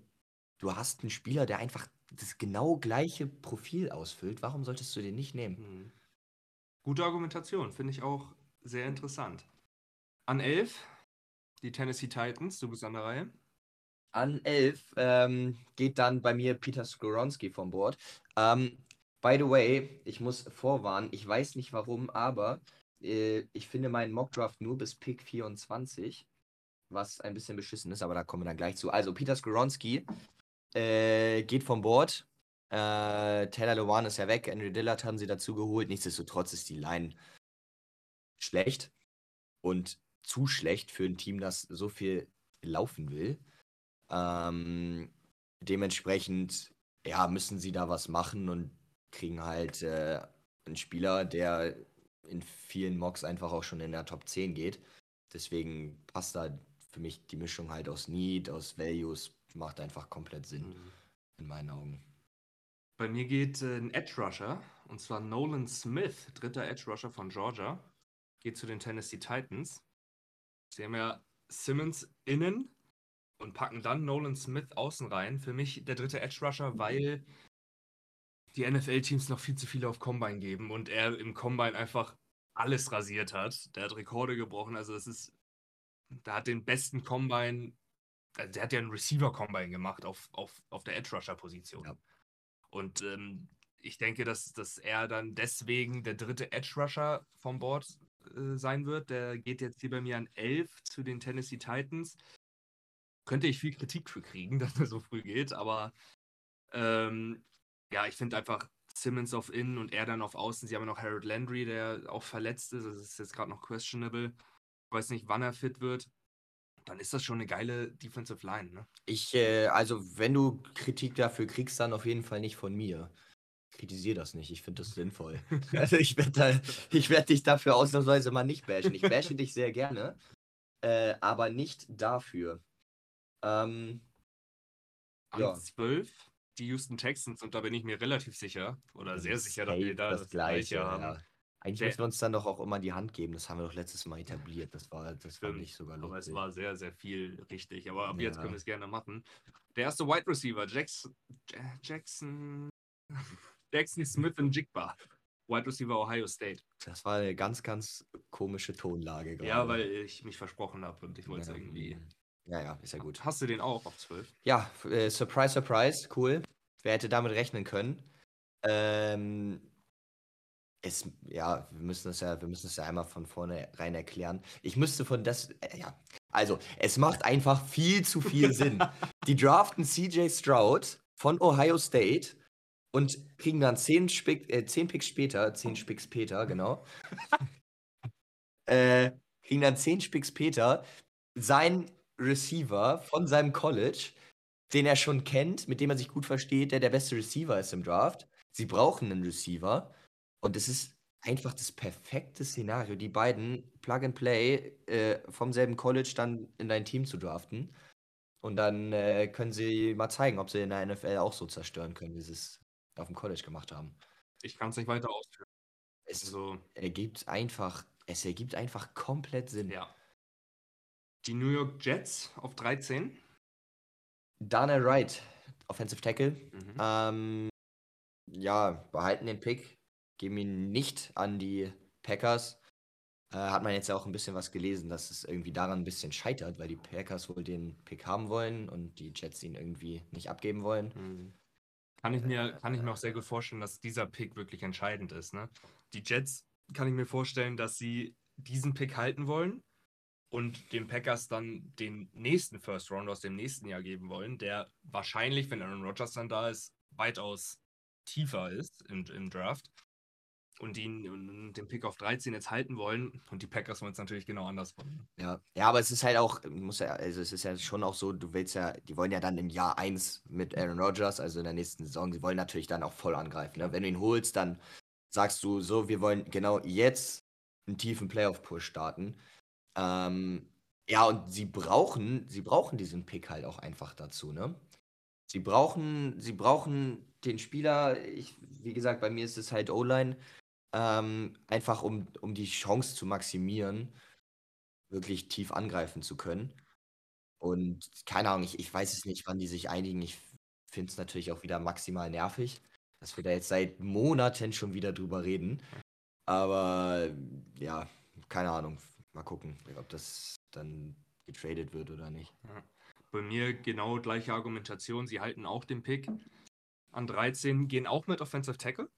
du hast einen Spieler, der einfach das genau gleiche Profil ausfüllt. Warum solltest du den nicht nehmen? Mhm. Gute Argumentation, finde ich auch sehr interessant. An 11 die Tennessee Titans, du bist an der Reihe. An 11 ähm, geht dann bei mir Peter Skoronski vom Bord. Ähm, by the way, ich muss vorwarnen, ich weiß nicht warum, aber äh, ich finde meinen Mockdraft nur bis Pick 24 was ein bisschen beschissen ist, aber da kommen wir dann gleich zu. Also, Peter Skoronski äh, geht vom Board. Äh, Taylor Lewan ist ja weg, Andrew Dillard haben sie dazu geholt. Nichtsdestotrotz ist die Line schlecht und zu schlecht für ein Team, das so viel laufen will. Ähm, dementsprechend, ja, müssen sie da was machen und kriegen halt äh, einen Spieler, der in vielen Mocks einfach auch schon in der Top 10 geht. Deswegen passt da für mich die Mischung halt aus Need, aus Values, macht einfach komplett Sinn. Mhm. In meinen Augen. Bei mir geht äh, ein Edge Rusher, und zwar Nolan Smith, dritter Edge Rusher von Georgia, geht zu den Tennessee Titans. Sie haben ja Simmons innen und packen dann Nolan Smith außen rein. Für mich der dritte Edge Rusher, weil die NFL-Teams noch viel zu viele auf Combine geben und er im Combine einfach alles rasiert hat. Der hat Rekorde gebrochen. Also es ist da hat den besten Combine, also der hat ja einen Receiver-Combine gemacht auf, auf, auf der Edge-Rusher-Position. Ja. Und ähm, ich denke, dass, dass er dann deswegen der dritte Edge-Rusher vom Board äh, sein wird. Der geht jetzt hier bei mir an 11 zu den Tennessee Titans. Könnte ich viel Kritik für kriegen, dass er so früh geht, aber ähm, ja, ich finde einfach Simmons auf Innen und er dann auf Außen. Sie haben ja noch Harold Landry, der auch verletzt ist. Das ist jetzt gerade noch questionable weiß nicht, wann er fit wird, dann ist das schon eine geile Defensive Line, ne? Ich, äh, also wenn du Kritik dafür kriegst, dann auf jeden Fall nicht von mir. Kritisiere das nicht, ich finde das sinnvoll. also ich werde werd dich dafür ausnahmsweise mal nicht bashen. Ich bashe dich sehr gerne, äh, aber nicht dafür. Ähm, ja. 12, die Houston Texans, und da bin ich mir relativ sicher, oder sehr sicher, dass wir da das, das Gleiche haben. Ja. Eigentlich müssen wir uns dann doch auch immer die Hand geben. Das haben wir doch letztes Mal etabliert. Das war, das fand ich sogar lustig. Aber es war sehr, sehr viel richtig. Aber ab ja. jetzt können wir es gerne machen. Der erste Wide Receiver, Jackson, Jackson, Jackson Smith und Jigba. Wide Receiver Ohio State. Das war eine ganz, ganz komische Tonlage gerade. Ja, weil ich mich versprochen habe und ich wollte es ja. irgendwie. Ja, ja, ist ja gut. Hast du den auch auf 12? Ja, äh, Surprise, Surprise, cool. Wer hätte damit rechnen können? Ähm, es, ja, wir müssen es ja, wir müssen es ja einmal von vornherein erklären. Ich müsste von das, äh, ja, also es macht einfach viel zu viel Sinn. Die draften CJ Stroud von Ohio State und kriegen dann zehn, Spick, äh, zehn Picks später, zehn Spicks später, genau, äh, kriegen dann zehn Spicks später sein Receiver von seinem College, den er schon kennt, mit dem er sich gut versteht, der der beste Receiver ist im Draft. Sie brauchen einen Receiver und es ist einfach das perfekte Szenario, die beiden Plug and Play äh, vom selben College dann in dein Team zu draften. Und dann äh, können sie mal zeigen, ob sie in der NFL auch so zerstören können, wie sie es auf dem College gemacht haben. Ich kann es nicht weiter ausführen. Es also, ergibt einfach, es ergibt einfach komplett Sinn. Ja. Die New York Jets auf 13. Dana Wright, Offensive Tackle. Mhm. Ähm, ja, behalten den Pick geben ihn nicht an die Packers. Äh, hat man jetzt ja auch ein bisschen was gelesen, dass es irgendwie daran ein bisschen scheitert, weil die Packers wohl den Pick haben wollen und die Jets ihn irgendwie nicht abgeben wollen. Mhm. Kann ich, mir, kann ich mir auch sehr gut vorstellen, dass dieser Pick wirklich entscheidend ist. Ne? Die Jets kann ich mir vorstellen, dass sie diesen Pick halten wollen und den Packers dann den nächsten First Round aus dem nächsten Jahr geben wollen, der wahrscheinlich, wenn Aaron Rodgers dann da ist, weitaus tiefer ist im, im Draft und ihn den Pick auf 13 jetzt halten wollen. Und die Packers wollen es natürlich genau andersrum. Ja, ja, aber es ist halt auch, muss ja, also es ist ja schon auch so, du willst ja, die wollen ja dann im Jahr 1 mit Aaron Rodgers, also in der nächsten Saison, sie wollen natürlich dann auch voll angreifen. Ne? Wenn du ihn holst, dann sagst du so, wir wollen genau jetzt einen tiefen Playoff-Push starten. Ähm, ja, und sie brauchen, sie brauchen diesen Pick halt auch einfach dazu, ne? Sie brauchen, sie brauchen den Spieler, ich, wie gesagt, bei mir ist es halt O-Line, ähm, einfach um, um die Chance zu maximieren, wirklich tief angreifen zu können. Und keine Ahnung, ich, ich weiß es nicht, wann die sich einigen. Ich finde es natürlich auch wieder maximal nervig, dass wir da jetzt seit Monaten schon wieder drüber reden. Aber ja, keine Ahnung. Mal gucken, ob das dann getradet wird oder nicht. Ja. Bei mir genau gleiche Argumentation. Sie halten auch den Pick an 13, gehen auch mit Offensive Tackle.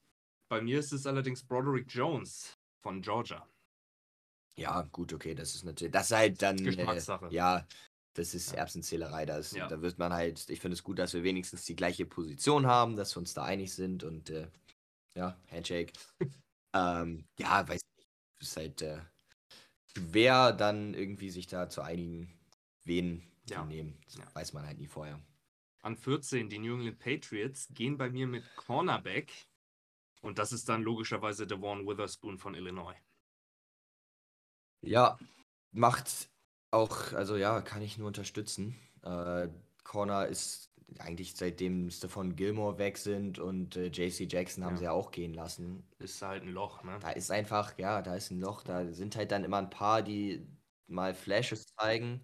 Bei mir ist es allerdings Broderick Jones von Georgia. Ja, gut, okay, das ist natürlich, das ist halt dann, Geschmackssache. Äh, ja, das ist ja. Erbsenzählerei. Das, ja. Da wird man halt, ich finde es gut, dass wir wenigstens die gleiche Position haben, dass wir uns da einig sind und äh, ja, Handshake. ähm, ja, weiß nicht, ist halt äh, schwer dann irgendwie sich da zu einigen, wen ja. zu nehmen. Das weiß man halt nie vorher. An 14, die New England Patriots gehen bei mir mit Cornerback und das ist dann logischerweise Devon Witherspoon von Illinois. Ja, macht auch, also ja, kann ich nur unterstützen. Äh, Corner ist eigentlich seitdem Stephon Gilmore weg sind und äh, JC Jackson haben ja. sie ja auch gehen lassen. Ist halt ein Loch, ne? Da ist einfach, ja, da ist ein Loch. Da sind halt dann immer ein paar, die mal Flashes zeigen.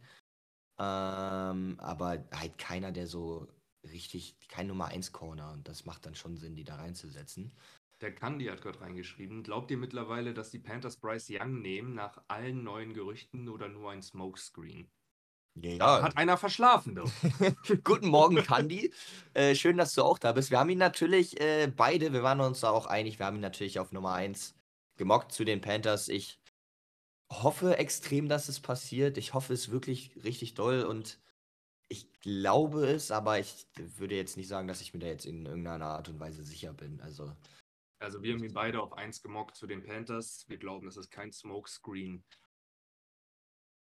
Ähm, aber halt keiner, der so richtig, kein Nummer 1 Corner. Und das macht dann schon Sinn, die da reinzusetzen. Der Kandi hat gerade reingeschrieben. Glaubt ihr mittlerweile, dass die Panthers Bryce Young nehmen nach allen neuen Gerüchten oder nur ein Smokescreen? Ja. Hat einer verschlafen, du. Guten Morgen, Kandi. Äh, schön, dass du auch da bist. Wir haben ihn natürlich äh, beide, wir waren uns da auch einig, wir haben ihn natürlich auf Nummer 1 gemockt zu den Panthers. Ich hoffe extrem, dass es passiert. Ich hoffe es wirklich richtig doll und ich glaube es, aber ich würde jetzt nicht sagen, dass ich mir da jetzt in irgendeiner Art und Weise sicher bin. Also also wir haben ihn beide auf 1 gemockt zu den Panthers. Wir glauben, das ist kein Smokescreen.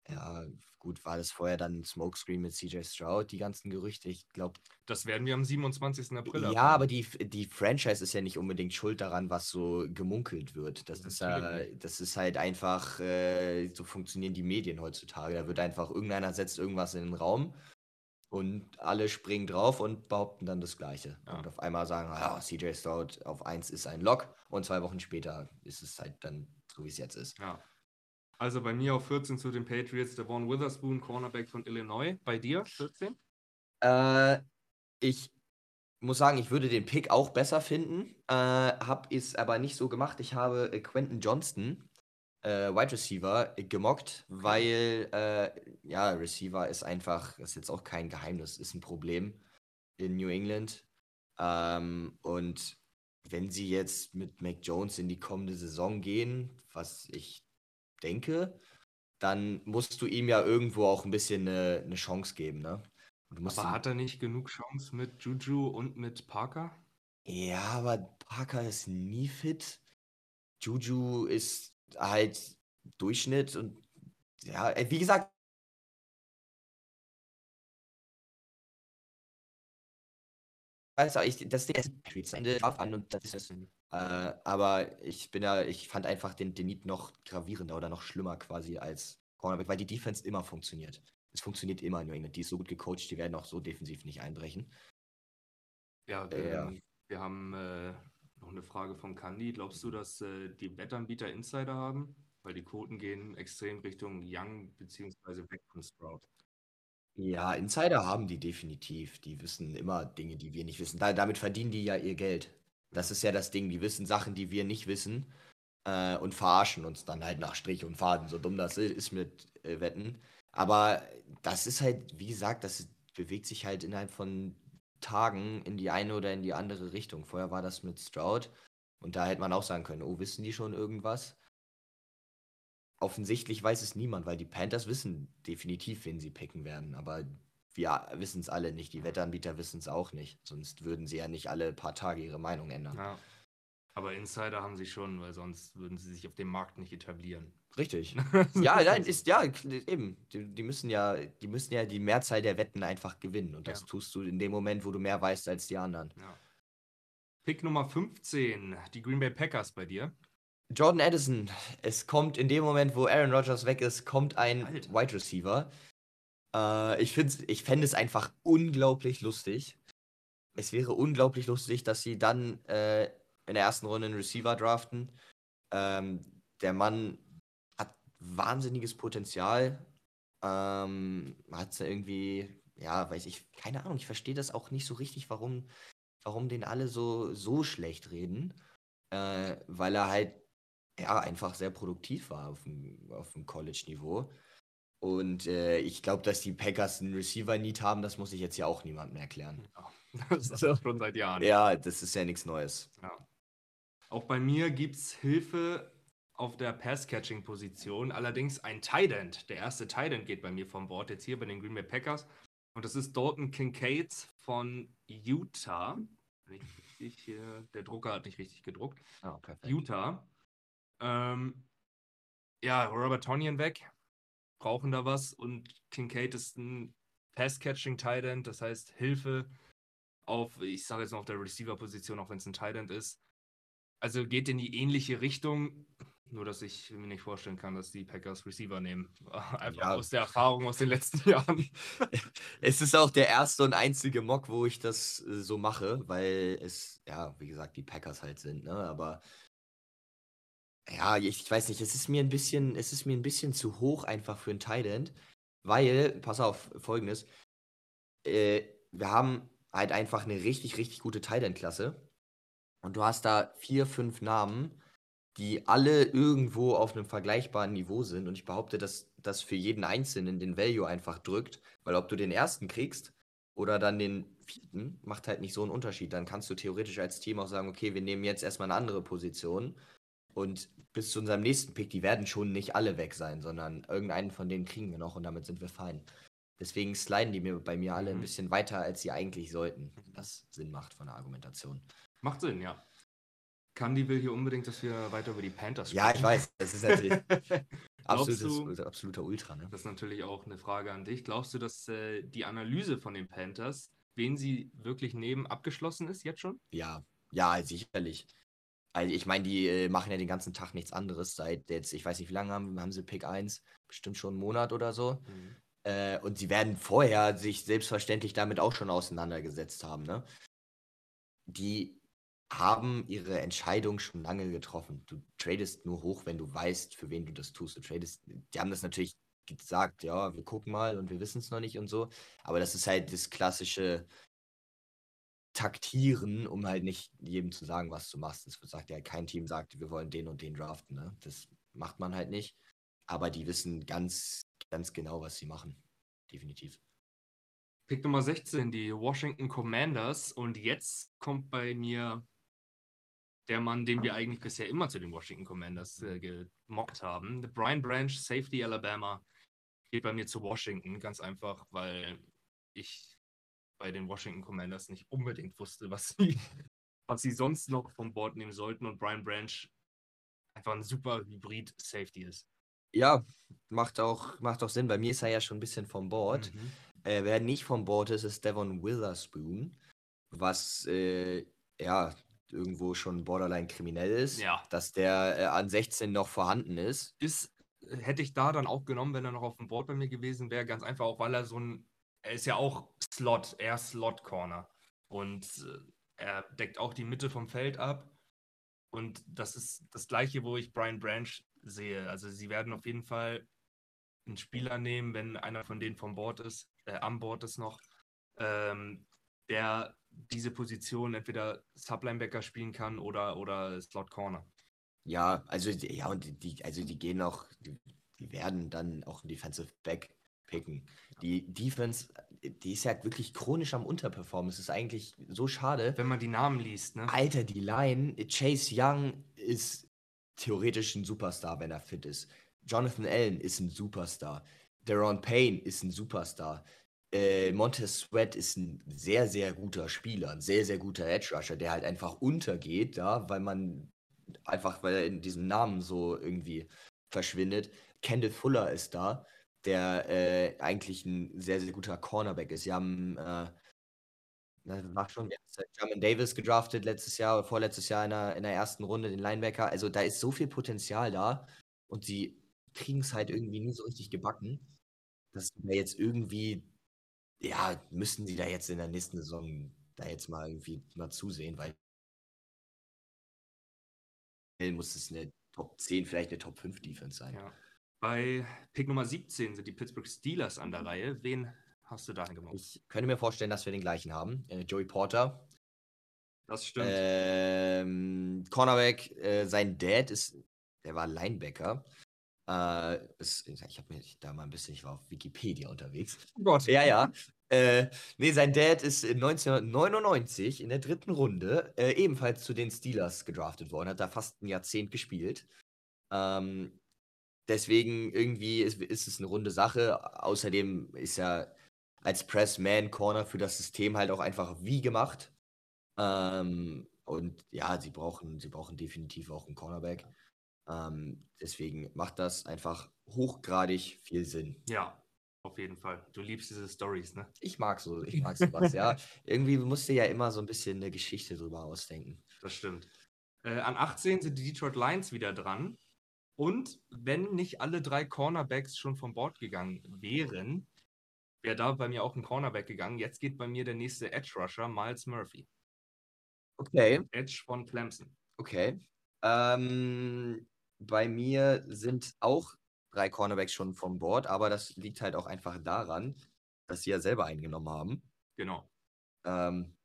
Ja, gut, war das vorher dann ein Smokescreen mit CJ Stroud, die ganzen Gerüchte? Ich glaube. Das werden wir am 27. April Ja, abnehmen. aber die, die Franchise ist ja nicht unbedingt schuld daran, was so gemunkelt wird. Das, ist, äh, das ist halt einfach, äh, so funktionieren die Medien heutzutage. Da wird einfach, irgendeiner setzt irgendwas in den Raum und alle springen drauf und behaupten dann das Gleiche. Ja. Und auf einmal sagen, ah, CJ Stroud auf 1 ist ein Lock und zwei Wochen später ist es halt dann so, wie es jetzt ist. Ja. Also bei mir auf 14 zu den Patriots, der Devon Witherspoon, Cornerback von Illinois. Bei dir 14? Äh, ich muss sagen, ich würde den Pick auch besser finden, äh, habe es aber nicht so gemacht. Ich habe Quentin Johnston äh, Wide Receiver gemockt, weil äh, ja, Receiver ist einfach, das ist jetzt auch kein Geheimnis, ist ein Problem in New England. Ähm, und wenn sie jetzt mit Mac Jones in die kommende Saison gehen, was ich denke, dann musst du ihm ja irgendwo auch ein bisschen eine, eine Chance geben, ne? aber hat er nicht genug Chance mit Juju und mit Parker? Ja, aber Parker ist nie fit. Juju ist halt Durchschnitt und ja, äh, wie gesagt, weiß auch, ich, das ist Ende an und das ist äh, aber ich bin ja, ich fand einfach den, den Need noch gravierender oder noch schlimmer quasi als Cornerback, weil die Defense immer funktioniert. Es funktioniert immer in New England. Die ist so gut gecoacht, die werden auch so defensiv nicht einbrechen. Ja, wir, äh, wir haben äh, noch eine Frage von Candy. Glaubst du, dass äh, die Wettanbieter Insider haben? Weil die Quoten gehen extrem Richtung Young bzw. weg von Sprout. Ja, Insider haben die definitiv. Die wissen immer Dinge, die wir nicht wissen. Da, damit verdienen die ja ihr Geld. Das ist ja das Ding. Die wissen Sachen, die wir nicht wissen äh, und verarschen uns dann halt nach Strich und Faden. So dumm das ist mit äh, Wetten. Aber das ist halt, wie gesagt, das bewegt sich halt innerhalb von Tagen in die eine oder in die andere Richtung. Vorher war das mit Stroud und da hätte man auch sagen können, oh, wissen die schon irgendwas? offensichtlich weiß es niemand, weil die Panthers wissen definitiv, wen sie picken werden. Aber wir wissen es alle nicht. Die Wettanbieter wissen es auch nicht. Sonst würden sie ja nicht alle paar Tage ihre Meinung ändern. Ja. Aber Insider haben sie schon, weil sonst würden sie sich auf dem Markt nicht etablieren. Richtig. ja, nein, ist ja eben. Die, die, müssen ja, die müssen ja die Mehrzahl der Wetten einfach gewinnen. Und das ja. tust du in dem Moment, wo du mehr weißt als die anderen. Ja. Pick Nummer 15, die Green Bay Packers bei dir. Jordan Addison. Es kommt in dem Moment, wo Aaron Rodgers weg ist, kommt ein Alter. Wide Receiver. Äh, ich ich fände es einfach unglaublich lustig. Es wäre unglaublich lustig, dass sie dann äh, in der ersten Runde einen Receiver draften. Ähm, der Mann wahnsinniges Potenzial. Ähm, hat irgendwie, ja, weiß ich, keine Ahnung, ich verstehe das auch nicht so richtig, warum, warum den alle so, so schlecht reden. Äh, weil er halt ja, einfach sehr produktiv war auf dem, auf dem College-Niveau. Und äh, ich glaube, dass die Packers einen Receiver-Need haben, das muss ich jetzt ja auch niemandem erklären. Ja, das ist ja schon seit Jahren. Ja, das ist ja nichts Neues. Ja. Auch bei mir gibt es Hilfe auf der Pass-Catching-Position. Allerdings ein Tight Der erste Tight geht bei mir vom Board jetzt hier bei den Green Bay Packers. Und das ist Dalton Kincaid von Utah. Richtig, der Drucker hat nicht richtig gedruckt. Oh, Utah. Ähm, ja, Robert Tonyan weg. Brauchen da was. Und Kincaid ist ein Pass-Catching-Tight Das heißt Hilfe auf, ich sage jetzt noch auf der Receiver-Position, auch wenn es ein Tight ist. Also geht in die ähnliche Richtung, nur dass ich mir nicht vorstellen kann, dass die Packers Receiver nehmen. Einfach ja. aus der Erfahrung aus den letzten Jahren. es ist auch der erste und einzige Mock, wo ich das äh, so mache, weil es, ja, wie gesagt, die Packers halt sind, ne? Aber ja, ich, ich weiß nicht, es ist mir ein bisschen, es ist mir ein bisschen zu hoch einfach für ein Thailand, weil, pass auf, folgendes, äh, wir haben halt einfach eine richtig, richtig gute Thailand-Klasse und du hast da vier, fünf Namen, die alle irgendwo auf einem vergleichbaren Niveau sind. Und ich behaupte, dass das für jeden Einzelnen den Value einfach drückt. Weil ob du den ersten kriegst oder dann den vierten, macht halt nicht so einen Unterschied. Dann kannst du theoretisch als Team auch sagen, okay, wir nehmen jetzt erstmal eine andere Position. Und bis zu unserem nächsten Pick, die werden schon nicht alle weg sein, sondern irgendeinen von denen kriegen wir noch und damit sind wir fein. Deswegen sliden die mir bei mir alle ein mhm. bisschen weiter, als sie eigentlich sollten. Was Sinn macht von der Argumentation. Macht Sinn, ja. Candy will hier unbedingt, dass wir weiter über die Panthers sprechen. Ja, ich weiß. Das ist natürlich absolutes, du, absoluter Ultra. Ne? Das ist natürlich auch eine Frage an dich. Glaubst du, dass äh, die Analyse von den Panthers, wen sie wirklich nehmen, abgeschlossen ist jetzt schon? Ja, ja, sicherlich. Also ich meine, die äh, machen ja den ganzen Tag nichts anderes seit jetzt, ich weiß nicht, wie lange haben, haben sie Pick 1, bestimmt schon einen Monat oder so. Mhm. Äh, und sie werden vorher sich selbstverständlich damit auch schon auseinandergesetzt haben. Ne? Die haben ihre Entscheidung schon lange getroffen. Du tradest nur hoch, wenn du weißt, für wen du das tust. Du tradest, die haben das natürlich gesagt, ja, wir gucken mal und wir wissen es noch nicht und so. Aber das ist halt das klassische Taktieren, um halt nicht jedem zu sagen, was du machst. Das sagt ja kein Team sagt, wir wollen den und den draften. Ne? Das macht man halt nicht. Aber die wissen ganz, ganz genau, was sie machen. Definitiv. Pick Nummer 16, die Washington Commanders. Und jetzt kommt bei mir der Mann, den wir eigentlich bisher immer zu den Washington Commanders äh, gemockt haben. Brian Branch, Safety Alabama, geht bei mir zu Washington, ganz einfach, weil ich bei den Washington Commanders nicht unbedingt wusste, was sie, was sie sonst noch vom Board nehmen sollten und Brian Branch einfach ein super Hybrid-Safety ist. Ja, macht auch, macht auch Sinn. Bei mir ist er ja schon ein bisschen vom Board. Mhm. Äh, wer nicht vom Board ist, ist Devon Witherspoon, was äh, ja irgendwo schon borderline kriminell ist, ja. dass der äh, an 16 noch vorhanden ist. Ist, hätte ich da dann auch genommen, wenn er noch auf dem Board bei mir gewesen wäre, ganz einfach auch, weil er so ein, er ist ja auch Slot, er Slot Corner und äh, er deckt auch die Mitte vom Feld ab und das ist das gleiche, wo ich Brian Branch sehe. Also sie werden auf jeden Fall einen Spieler nehmen, wenn einer von denen vom Board ist, äh, am Board ist noch, ähm, der diese Position entweder Sublinebacker spielen kann oder, oder Slot Corner. Ja, also ja, und die, also die gehen auch, die, die werden dann auch einen Defensive Back picken. Die Defense, die ist ja wirklich chronisch am Unterperformen. Es ist eigentlich so schade. Wenn man die Namen liest, ne? Alter, die Line, Chase Young ist theoretisch ein Superstar, wenn er fit ist. Jonathan Allen ist ein Superstar. Deron Payne ist ein Superstar. Äh, Montez Sweat ist ein sehr, sehr guter Spieler, ein sehr, sehr guter Edge Rusher, der halt einfach untergeht, da, weil man einfach, weil er in diesem Namen so irgendwie verschwindet. Kendall Fuller ist da, der äh, eigentlich ein sehr, sehr guter Cornerback ist. Sie haben äh, war schon German Davis gedraftet letztes Jahr oder vorletztes Jahr in der, in der ersten Runde, den Linebacker. Also da ist so viel Potenzial da und sie kriegen es halt irgendwie nie so richtig gebacken, dass wir jetzt irgendwie, ja, müssen sie da jetzt in der nächsten Saison da jetzt mal irgendwie mal zusehen, weil muss es eine Top 10, vielleicht eine Top 5 Defense sein. Ja. Bei Pick Nummer 17 sind die Pittsburgh Steelers an der Reihe. Wen hast du dahin gemacht? Ich könnte mir vorstellen, dass wir den gleichen haben. Äh, Joey Porter. Das stimmt. Ähm, Cornerback, äh, sein Dad ist, der war Linebacker. Äh, ist, ich habe mir da mal ein bisschen, ich war auf Wikipedia unterwegs. Oh Gott. Ja, ja. Äh, nee, sein Dad ist 1999 in der dritten Runde äh, ebenfalls zu den Steelers gedraftet worden, hat da fast ein Jahrzehnt gespielt. Ähm, deswegen irgendwie ist, ist, es eine runde Sache. Außerdem ist er als Press-Man-Corner für das System halt auch einfach wie gemacht. Ähm, und ja, sie brauchen, sie brauchen definitiv auch einen Cornerback. Ähm, deswegen macht das einfach hochgradig viel Sinn. Ja, auf jeden Fall. Du liebst diese Stories, ne? Ich mag so, ich mag sowas, ja. Irgendwie musst du ja immer so ein bisschen eine Geschichte drüber ausdenken. Das stimmt. Äh, an 18 sind die Detroit Lions wieder dran. Und wenn nicht alle drei Cornerbacks schon vom Bord gegangen wären, wäre da bei mir auch ein Cornerback gegangen. Jetzt geht bei mir der nächste Edge Rusher, Miles Murphy. Okay. Edge von Clemson. Okay. Ähm, bei mir sind auch drei Cornerbacks schon vom Board, aber das liegt halt auch einfach daran, dass sie ja selber eingenommen haben. Genau. Ähm,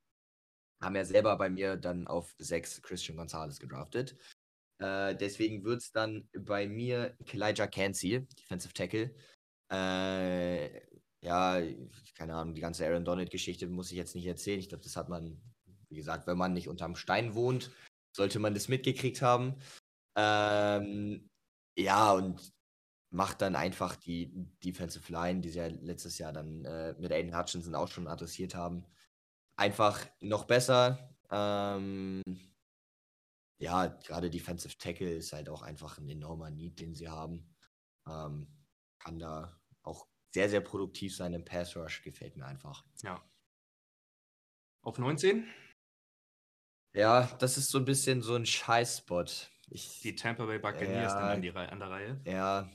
haben ja selber bei mir dann auf sechs Christian Gonzalez gedraftet. Äh, deswegen wird es dann bei mir Elijah Cansey, Defensive Tackle. Äh, ja, keine Ahnung, die ganze Aaron Donald-Geschichte muss ich jetzt nicht erzählen. Ich glaube, das hat man, wie gesagt, wenn man nicht unterm Stein wohnt, sollte man das mitgekriegt haben. Ähm, ja, und macht dann einfach die Defensive Line, die sie ja letztes Jahr dann äh, mit Aiden Hutchinson auch schon adressiert haben, einfach noch besser. Ähm, ja, gerade Defensive Tackle ist halt auch einfach ein enormer Need, den sie haben. Ähm, kann da auch sehr, sehr produktiv sein im Pass Rush, gefällt mir einfach. Ja. Auf 19? Ja, das ist so ein bisschen so ein Scheißspot. Ich, die Tampa Bay Buccaneers ja, an, die, an der Reihe. Ja,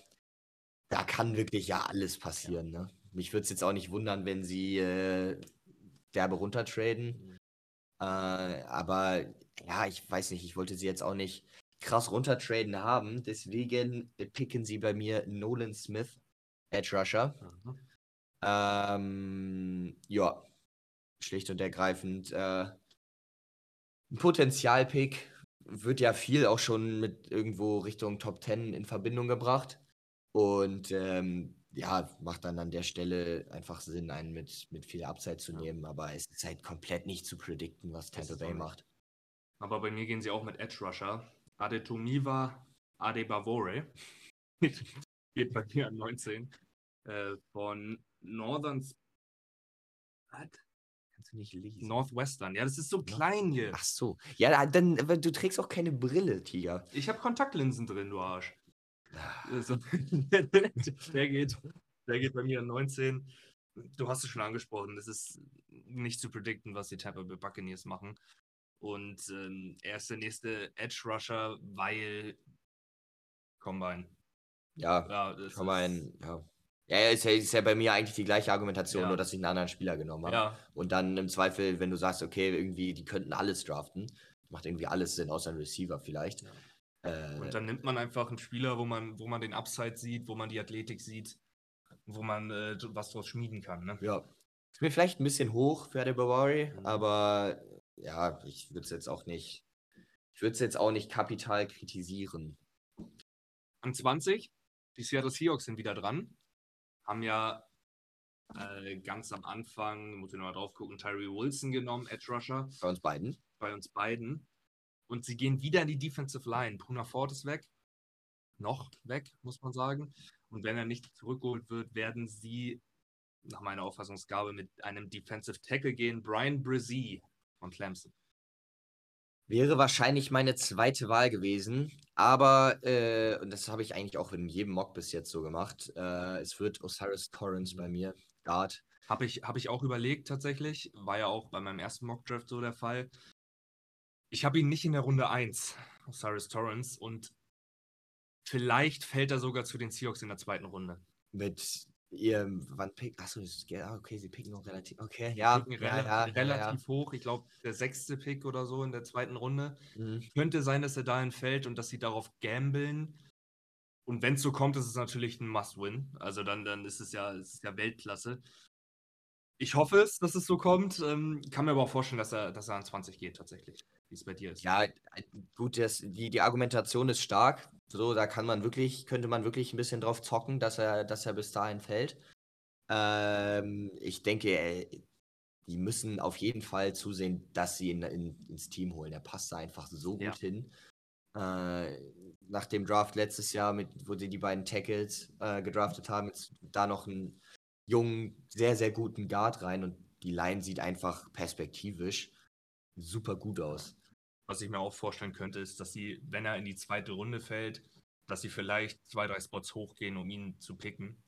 da kann wirklich ja alles passieren. Ja. Ne? Mich würde es jetzt auch nicht wundern, wenn sie äh, derbe runtertraden. Äh, aber ja, ich weiß nicht, ich wollte sie jetzt auch nicht krass runtertraden haben. Deswegen picken sie bei mir Nolan Smith, Edge Rusher. Mhm. Ähm, ja, schlicht und ergreifend äh, ein Potenzialpick. Wird ja viel auch schon mit irgendwo Richtung Top 10 in Verbindung gebracht. Und ähm, ja, macht dann an der Stelle einfach Sinn, einen mit, mit viel Upside zu ja. nehmen. Aber es ist halt komplett nicht zu predikten, was Tampa Bay macht. Aber bei mir gehen sie auch mit Edge Rusher. Adetumiva Adebavore. Geht bei mir an 19. Äh, von Northern. Was? Kannst du nicht lesen. Northwestern. Ja, das ist so klein hier. Ach so. Ja, dann, du trägst auch keine Brille, Tiger. Ich habe Kontaktlinsen drin, du Arsch. Also, der, geht, der geht bei mir an 19. Du hast es schon angesprochen, es ist nicht zu predikten, was die Tampa Bay Buccaneers machen. Und ähm, er ist der nächste Edge Rusher, weil Combine. Ja, ja Combine, ja. Ja, ist ja, ist ja bei mir eigentlich die gleiche Argumentation, ja. nur dass ich einen anderen Spieler genommen habe. Ja. Und dann im Zweifel, wenn du sagst, okay, irgendwie, die könnten alles draften, macht irgendwie alles Sinn, außer ein Receiver vielleicht. Ja. Äh, und dann nimmt man einfach einen Spieler, wo man, wo man den Upside sieht, wo man die Athletik sieht, wo man äh, was draus schmieden kann. Ne? Ja. Ist mir vielleicht ein bisschen hoch für Bawari, mhm. aber ja, ich würde es jetzt auch nicht, ich würde es jetzt auch nicht kapital kritisieren. An 20, die Seattle Seahawks sind wieder dran. Haben ja äh, ganz am Anfang, muss ich nochmal drauf gucken, Tyree Wilson genommen, Edge Rusher. Bei uns beiden. Bei uns beiden. Und sie gehen wieder in die Defensive Line. Puna Ford ist weg. noch weg, muss man sagen. Und wenn er nicht zurückgeholt wird, werden sie nach meiner Auffassungsgabe mit einem Defensive Tackle gehen. Brian Brzee von Clemson. Wäre wahrscheinlich meine zweite Wahl gewesen, aber, äh, und das habe ich eigentlich auch in jedem Mock bis jetzt so gemacht, äh, es wird Osiris Torrance bei mir, Guard. Habe ich, hab ich auch überlegt tatsächlich, war ja auch bei meinem ersten Mock-Draft so der Fall. Ich habe ihn nicht in der Runde 1, Osiris Torrance, und vielleicht fällt er sogar zu den Seahawks in der zweiten Runde. Mit ihr, wann pick, achso, ja, okay, sie picken noch relativ, okay, ja, Picken ja, rela ja, relativ ja, hoch. Ich glaube, der sechste Pick oder so in der zweiten Runde. Mhm. Könnte sein, dass er dahin fällt und dass sie darauf gambeln. Und wenn es so kommt, ist es natürlich ein Must-Win. Also dann, dann ist es ja, es ist ja Weltklasse. Ich hoffe es, dass es so kommt. Ähm, kann mir aber auch vorstellen, dass er, dass er an 20 geht tatsächlich, wie es bei dir ist. Ja, gut, das, die, die Argumentation ist stark. So, da kann man wirklich, könnte man wirklich ein bisschen drauf zocken, dass er, dass er bis dahin fällt. Ähm, ich denke, äh, die müssen auf jeden Fall zusehen, dass sie ihn in, ins Team holen. Er passt da einfach so gut Ja. hin. Äh, nach dem Draft letztes Jahr, mit, wo sie die beiden Tackles äh, gedraftet haben, jetzt da noch einen jungen, sehr, sehr guten Guard rein und die Line sieht einfach perspektivisch super gut aus. Was ich mir auch vorstellen könnte, ist, dass sie, wenn er in die zweite Runde fällt, dass sie vielleicht zwei, drei Spots hochgehen, um ihn zu picken.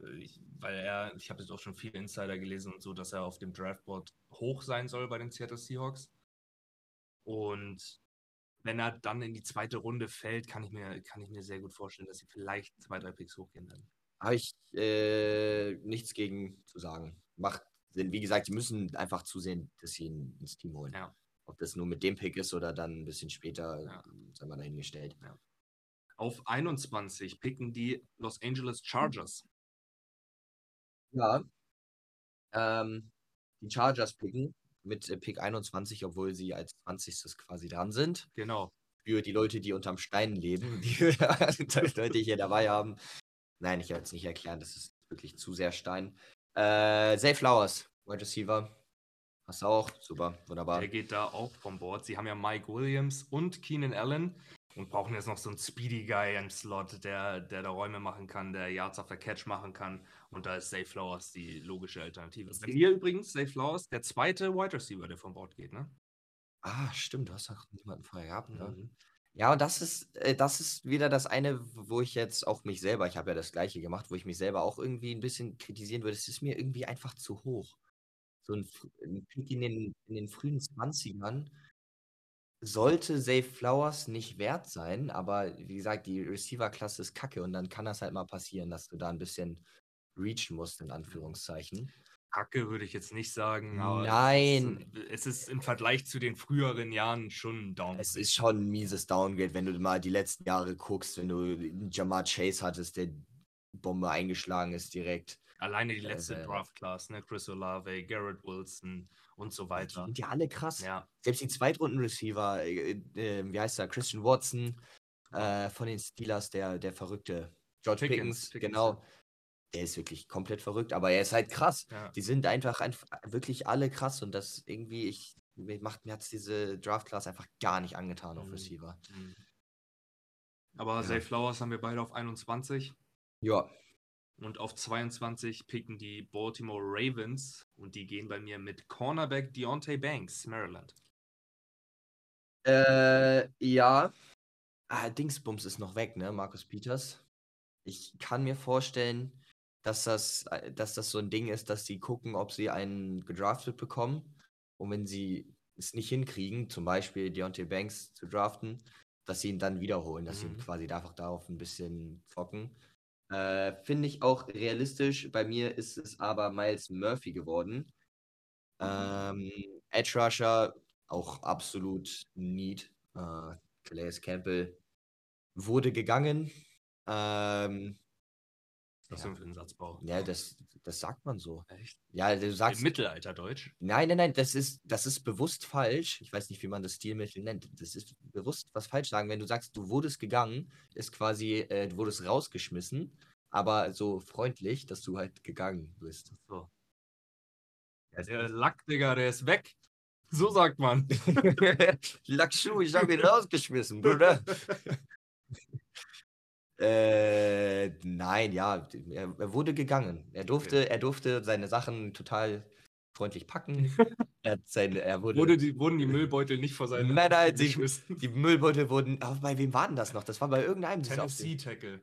Äh, Ich, weil er, ich habe jetzt auch schon viele Insider gelesen und so, dass er auf dem Draftboard hoch sein soll bei den Seattle Seahawks. Und wenn er dann in die zweite Runde fällt, kann ich mir, kann ich mir sehr gut vorstellen, dass sie vielleicht zwei, drei Picks hochgehen werden. Habe ich äh, nichts gegen zu sagen. Macht Sinn. Wie gesagt, die müssen einfach zusehen, dass sie ihn ins Team holen. Ja. Ob das nur mit dem Pick ist oder dann ein bisschen später, Ja. sei mal dahingestellt. Auf 21 picken die Los Angeles Chargers. Ja. Ähm, die Chargers picken mit äh, Pick 21, obwohl sie als 20. quasi dran sind. Genau. Für die Leute, die unterm Stein leben, die Leute hier dabei haben. Nein, ich werde es nicht erklären, das ist wirklich zu sehr Stein. Äh, Zay Flowers, Wide Receiver. Hast du auch? Super, wunderbar. Der geht da auch vom Board. Sie haben ja Mike Williams und Keenan Allen und brauchen jetzt noch so einen Speedy Guy im Slot, der, der da Räume machen kann, der Yards after Catch machen kann. Und da ist Zay Flowers die logische Alternative. Bei mir übrigens, Zay Flowers, der zweite Wide Receiver, der vom Board geht, ne? Ah, stimmt, du hast auch niemanden vorher gehabt, ne? Mhm. Ja, und das ist, äh, das ist wieder das eine, wo ich jetzt auch mich selber, ich habe ja das gleiche gemacht, wo ich mich selber auch irgendwie ein bisschen kritisieren würde. Es ist mir irgendwie einfach zu hoch. So ein, ein Pick in den, in den frühen 20ern sollte Safe Flowers nicht wert sein, aber wie gesagt, die Receiver-Klasse ist kacke und dann kann das halt mal passieren, dass du da ein bisschen reachen musst, in Anführungszeichen. Kacke würde ich jetzt nicht sagen, aber Nein. Es, ist, es ist im Vergleich zu den früheren Jahren schon ein Downgrade. Es ist schon ein mieses Downgrade, wenn du mal die letzten Jahre guckst, wenn du Jamar Chase hattest, der Bombe eingeschlagen ist direkt. Alleine die letzte äh, Draft-Class, ne? Chris Olave, Garrett Wilson und so Die weiter. sind ja alle krass. Ja, Selbst die Zweitrunden-Receiver, äh, äh, wie heißt er, Christian Watson äh, von den Steelers, der, der verrückte. George Pickens, Pickens, Pickens, genau. Der ist wirklich komplett verrückt, aber er ist halt krass. ja. Die sind einfach, einfach wirklich alle krass und das irgendwie, ich, mir macht mir hat's diese Draft-Class einfach gar nicht angetan auf Mhm. Receiver. Mhm. Aber Ja. Zay Flowers haben wir beide auf 21 Ja, und auf 22 picken die Baltimore Ravens und die gehen bei mir mit Cornerback Deontay Banks, Maryland. Äh, ja. Ah, Dingsbums ist noch weg, ne? Markus Peters. Ich kann mir vorstellen, dass das, äh, dass das so ein Ding ist, dass sie gucken, ob sie einen gedraftet bekommen. Und wenn sie es nicht hinkriegen, zum Beispiel Deontay Banks zu draften, dass sie ihn dann wiederholen, dass sie Mhm. quasi einfach darauf ein bisschen zocken. Äh, Finde ich auch realistisch. Bei mir ist es aber Miles Murphy geworden. Ähm, Edge Rusher, auch absolut Need. Äh, Calais Campbell wurde gegangen. Ähm, Was Ja. ja. für ein Satzbau? ja, das, das sagt man so. Echt? Ja, du sagst. Im Mittelalterdeutsch? Nein, nein, nein, das ist, das ist bewusst falsch. Ich weiß nicht, wie man das Stilmittel nennt. Das ist bewusst was falsch sagen. Wenn du sagst, du wurdest gegangen, ist quasi, äh, du wurdest rausgeschmissen, aber so freundlich, dass du halt gegangen bist. So. Der Lack, Digga, der ist weg. So sagt man. Lackschuh, ich hab ihn rausgeschmissen, Bruder. Äh, nein, ja, er, er wurde gegangen. Er durfte, er durfte seine Sachen total freundlich packen. er seine, er wurde, Wurde die, wurden die Müllbeutel nicht vor seinen Nein, nein, die, die Müllbeutel wurden. Aber bei wem war denn das noch? Das war bei irgendeinem Tennessee Tackle.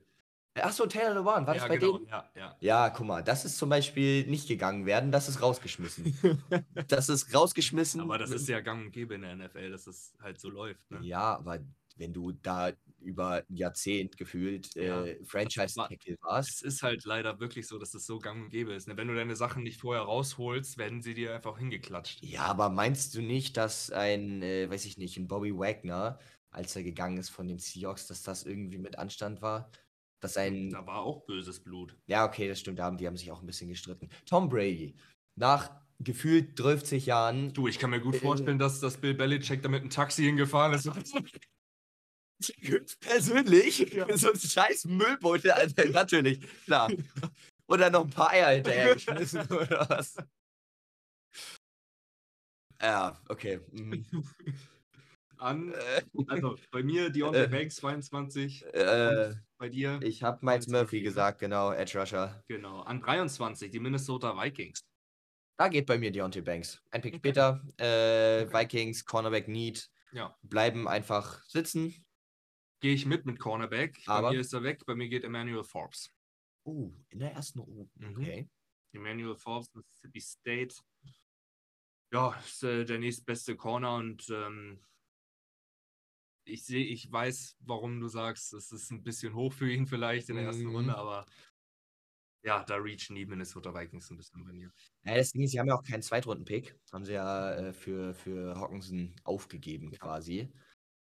Achso, Taylor LeBron, war das Ja, bei genau. denen? Ja, ja. Ja, guck mal, das ist zum Beispiel nicht gegangen werden, das ist rausgeschmissen. das ist rausgeschmissen. Aber das ist ja gang und gäbe in der NFL, dass das halt so läuft. Ne? Ja, aber wenn du da über ein Jahrzehnt gefühlt Ja, äh, Franchise-Tackle Es warst, ist halt leider wirklich so, dass das so gang und gäbe ist. Ne? Wenn du deine Sachen nicht vorher rausholst, werden sie dir einfach hingeklatscht. ja, aber meinst du nicht, dass ein, äh, weiß ich nicht, ein Bobby Wagner, als er gegangen ist von den Seahawks, dass das irgendwie mit Anstand war? Dass ein, Da war auch böses Blut. ja, okay, das stimmt, da haben die haben sich auch ein bisschen gestritten. Tom Brady, nach gefühlt 30 Jahren, Du, ich kann mir gut Äh, vorstellen, dass das Bill Belichick da mit einem Taxi hingefahren ist. persönlich, so ein scheiß Müllbeutel, Alter, natürlich, klar. Oder noch ein paar Eier hinterher geschmissen oder was? Ja, okay. mhm. An, Äh, also bei mir Deontay Äh. Banks 22, äh, bei dir ich habe Miles 22, Murphy ne? gesagt, genau, Edge Rusher. genau. An 23 die Minnesota Vikings. Da geht bei mir Deontay Banks. Ein Pick später, äh, Okay. Vikings, Cornerback Need, Ja, bleiben einfach sitzen. Gehe ich mit mit Cornerback. Aber- Bei mir ist er weg, bei mir geht Emmanuel Forbes. Uh, in der ersten Runde. Mhm. Okay. Emmanuel Forbes, Mississippi State. Ja, ist äh, der nächstbeste Corner und ähm, ich sehe, ich weiß, warum du sagst, es ist ein bisschen hoch für ihn vielleicht in der ersten Mhm. Runde, aber ja, da reachen die Minnesota Vikings ein bisschen bei mir. Ja, das Ding ist, sie haben ja auch keinen Zweitrunden-Pick. Haben sie ja äh, für, für Hawkinson aufgegeben quasi.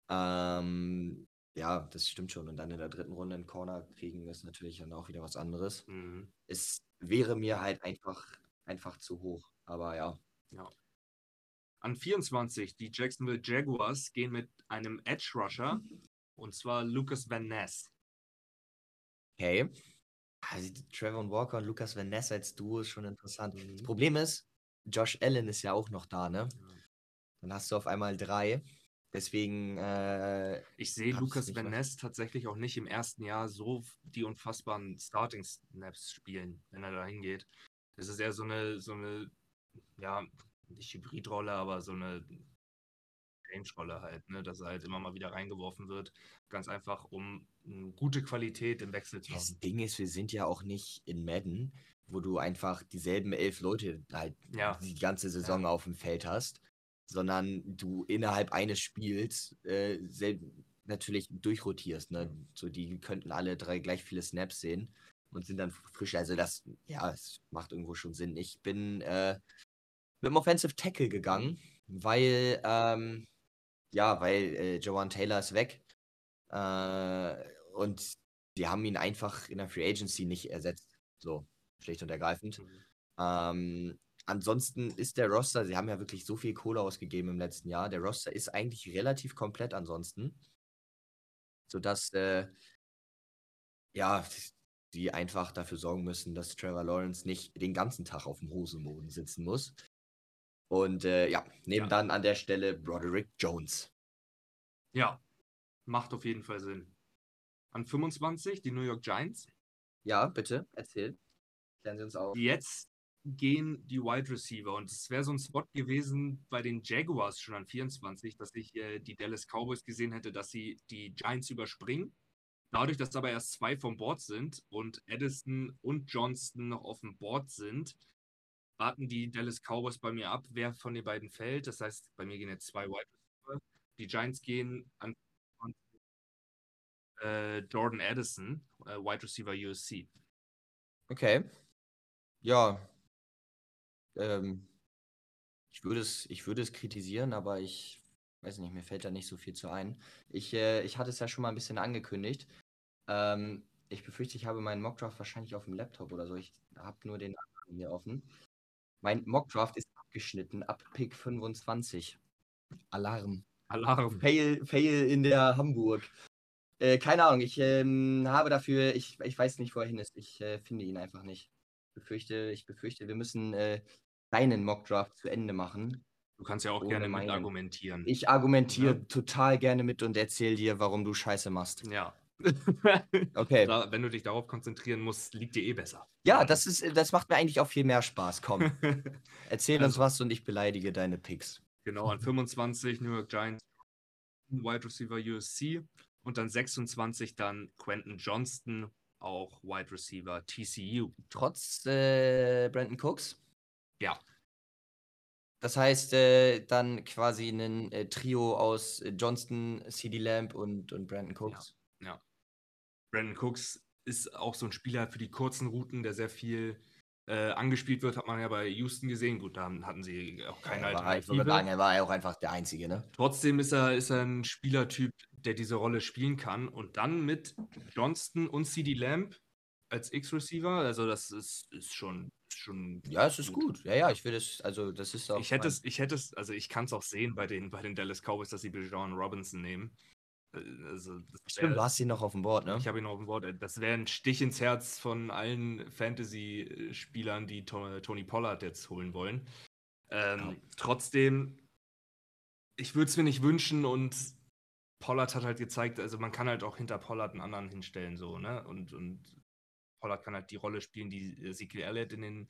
Ähm, ja, das stimmt schon. Und dann in der dritten Runde einen Corner kriegen, ist natürlich dann auch wieder was anderes. Mhm. Es wäre mir halt einfach, einfach zu hoch. Aber ja. An 24, die Jacksonville Jaguars gehen mit einem Edge Rusher und zwar Lucas Van Ness. Okay. Also Trevor Walker und Lucas Van Ness als Duo ist schon interessant. Das Mhm. Problem ist, Josh Allen ist ja auch noch da, ne? Dann hast du auf einmal drei. Deswegen, äh, Ich sehe nicht Van Ness tatsächlich auch nicht im ersten Jahr so die unfassbaren Starting Snaps spielen, wenn er da hingeht. Das ist eher so eine, so eine, ja, nicht Hybridrolle, aber so eine Range-Rolle halt, ne, dass er halt immer mal wieder reingeworfen wird. Ganz einfach, um eine gute Qualität im Wechsel zu das haben. Ding ist, wir sind ja auch nicht in Madden, wo du einfach dieselben elf Leute halt Ja. die ganze Saison auf dem Feld hast, sondern du innerhalb eines Spiels äh, natürlich durchrotierst. Ne? So, die könnten alle drei gleich viele Snaps sehen und sind dann frisch. Also das, ja, es macht irgendwo schon Sinn. Ich bin äh, mit dem Offensive Tackle gegangen, weil, ähm, ja, weil äh, Joanne Taylor ist weg. Äh, und die haben ihn einfach in der Free Agency nicht ersetzt. So, schlicht und ergreifend. Ähm, ansonsten ist der Roster, sie haben ja wirklich so viel Kohle ausgegeben im letzten Jahr. Der Roster ist eigentlich relativ komplett ansonsten. Sodass, äh, ja, die einfach dafür sorgen müssen, dass Trevor Lawrence nicht den ganzen Tag auf dem Hosenboden sitzen muss. Und äh, ja, nehmen Ja. dann an der Stelle Broderick Jones. Ja, macht auf jeden Fall Sinn. An 25 die New York Giants. Ja, bitte, erzähl. Klären Sie uns auf. Jetzt gehen die Wide Receiver und es wäre so ein Spot gewesen bei den Jaguars schon an 24, dass ich äh, die Dallas Cowboys gesehen hätte, dass sie die Giants überspringen. Dadurch, dass aber erst zwei vom Board sind und Addison und Johnston noch auf dem Board sind, warten die Dallas Cowboys bei mir ab, wer von den beiden fällt. Das heißt, bei mir gehen jetzt zwei Wide Receiver. Die Giants gehen an äh, Jordan Addison, äh, Wide Receiver USC. Okay. Ja. Ähm, ich würde es, ich würde es kritisieren, aber ich weiß nicht, mir fällt da nicht so viel zu ein. Ich, äh, ich hatte es ja schon mal ein bisschen angekündigt. Ähm, ich befürchte, ich habe meinen Mockdraft wahrscheinlich auf dem Laptop oder so. Ich habe nur den anderen hier offen. Mein Mockdraft ist abgeschnitten ab Pick 25. Alarm. Alarm. Fail, Fail in der Hamburg. Äh, keine Ahnung, ich ähm, habe dafür, ich, ich weiß nicht, wo er hin ist. Ich äh, finde ihn einfach nicht. Ich befürchte, ich befürchte, wir müssen äh, deinen Mockdraft zu Ende machen. Du kannst ja auch Ohne gerne mit meinen. argumentieren. Ich argumentiere Ja. total gerne mit und erzähle dir, warum du Scheiße machst. ja, Okay. Da, wenn du dich darauf konzentrieren musst, liegt dir eh besser. Ja, das ist, das macht mir eigentlich auch viel mehr Spaß. Komm, erzähl uns Also- was und ich beleidige deine Picks. Genau, an 25 New York Giants, Wide Receiver USC und dann 26 dann Quentin Johnston, auch Wide Receiver TCU. Trotz äh, Brandon Cooks. Ja. Das heißt, äh, dann quasi ein äh, Trio aus äh, Johnston, CD Lamb und, und Brandon Cooks. Brandon Cooks ist auch so ein Spieler für die kurzen Routen, der sehr viel äh, angespielt wird, hat man ja bei Houston gesehen. Gut, da hatten sie auch keine ich Alternative. würde sagen, er war ja auch einfach der Einzige, ne? Trotzdem ist er, ist er ein Spielertyp, der diese Rolle spielen kann. Und dann mit Johnston und CD Lamb als X-Receiver, also das ist, ist schon, schon. Ja, es ist gut. Ja, ja, ich will das, also das ist auch. Ich hätte es, ich hätte es, also ich kann es auch sehen bei den, bei den Dallas Cowboys, dass sie Bijan Robinson nehmen. Äh, Also, Stimmt, du hast ihn noch auf dem Board, ne? Ich habe ihn auf dem Board. Das wäre ein Stich ins Herz von allen Fantasy-Spielern, die To- Tony Pollard jetzt holen wollen. Ähm, Ja. Trotzdem, ich würde es mir nicht wünschen und Pollard hat halt gezeigt, also man kann halt auch hinter Pollard einen anderen hinstellen, so, ne? Und, und Pollard kann halt die Rolle spielen, die Ezekiel Elliott in den,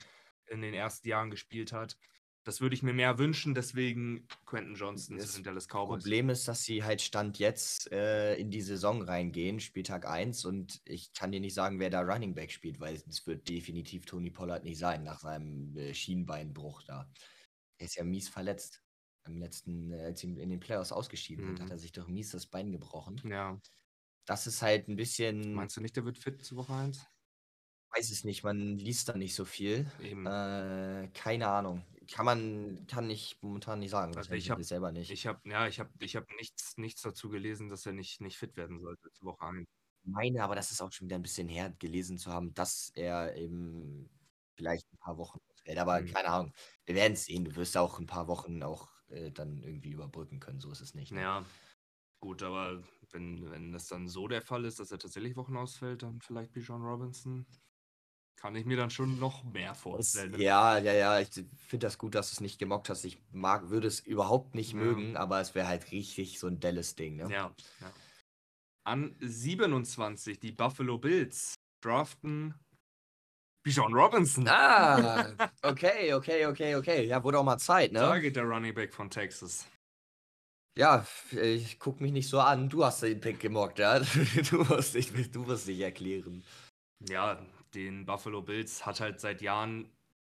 in den ersten Jahren gespielt hat. Das würde ich mir mehr wünschen, deswegen Quentin Johnson Das zu den Dallas Cowboys. Problem ist, dass sie halt Stand jetzt äh, in die Saison reingehen, Spieltag 1, und ich kann dir nicht sagen, wer da Running Back spielt, weil es wird definitiv Tony Pollard nicht sein, nach seinem äh, Schienbeinbruch da. Er ist ja mies verletzt. Im letzten, äh, als ihm in den Playoffs ausgeschieden Mhm. hat er sich doch mies das Bein gebrochen. Ja. Das ist halt ein bisschen, Meinst du nicht, der wird fit zu Woche 1? Weiß es nicht, man liest da nicht so viel. Äh, keine Ahnung. Kann man, kann ich momentan nicht sagen. Also ich hab- weiß selber nicht. Ich habe ja, ich habe ich habe nichts nichts dazu gelesen, dass er nicht nicht fit werden sollte zu Woche 1. meine, aber das ist auch schon wieder ein bisschen her, gelesen zu haben, dass er eben vielleicht ein paar Wochen ausfällt. Aber Mhm. keine Ahnung. Wir werden es sehen. Du wirst auch ein paar Wochen auch äh, dann irgendwie überbrücken können. So ist es nicht. ne? Ja. Gut, aber wenn, wenn das dann so der Fall ist, dass er tatsächlich Wochen ausfällt, dann vielleicht wie John Robinson, kann ich mir dann schon noch mehr vorstellen. ja, ja, ja. Ich finde das gut, dass du es nicht gemockt hast. Ich mag, würde es überhaupt nicht Ja. mögen, aber es wäre halt richtig so ein Dallas-Ding. Ne? Ja, ja. An 27 die Buffalo Bills draften Bijan Robinson. Ah, okay, okay, okay, okay. Ja, wurde auch mal Zeit, ne? Da geht der Running Back von Texas. Ja, ich guck mich nicht so an. Du hast den Pick gemockt, ja? Du musst dich, du musst dich erklären. Ja, den Buffalo Bills hat halt seit Jahren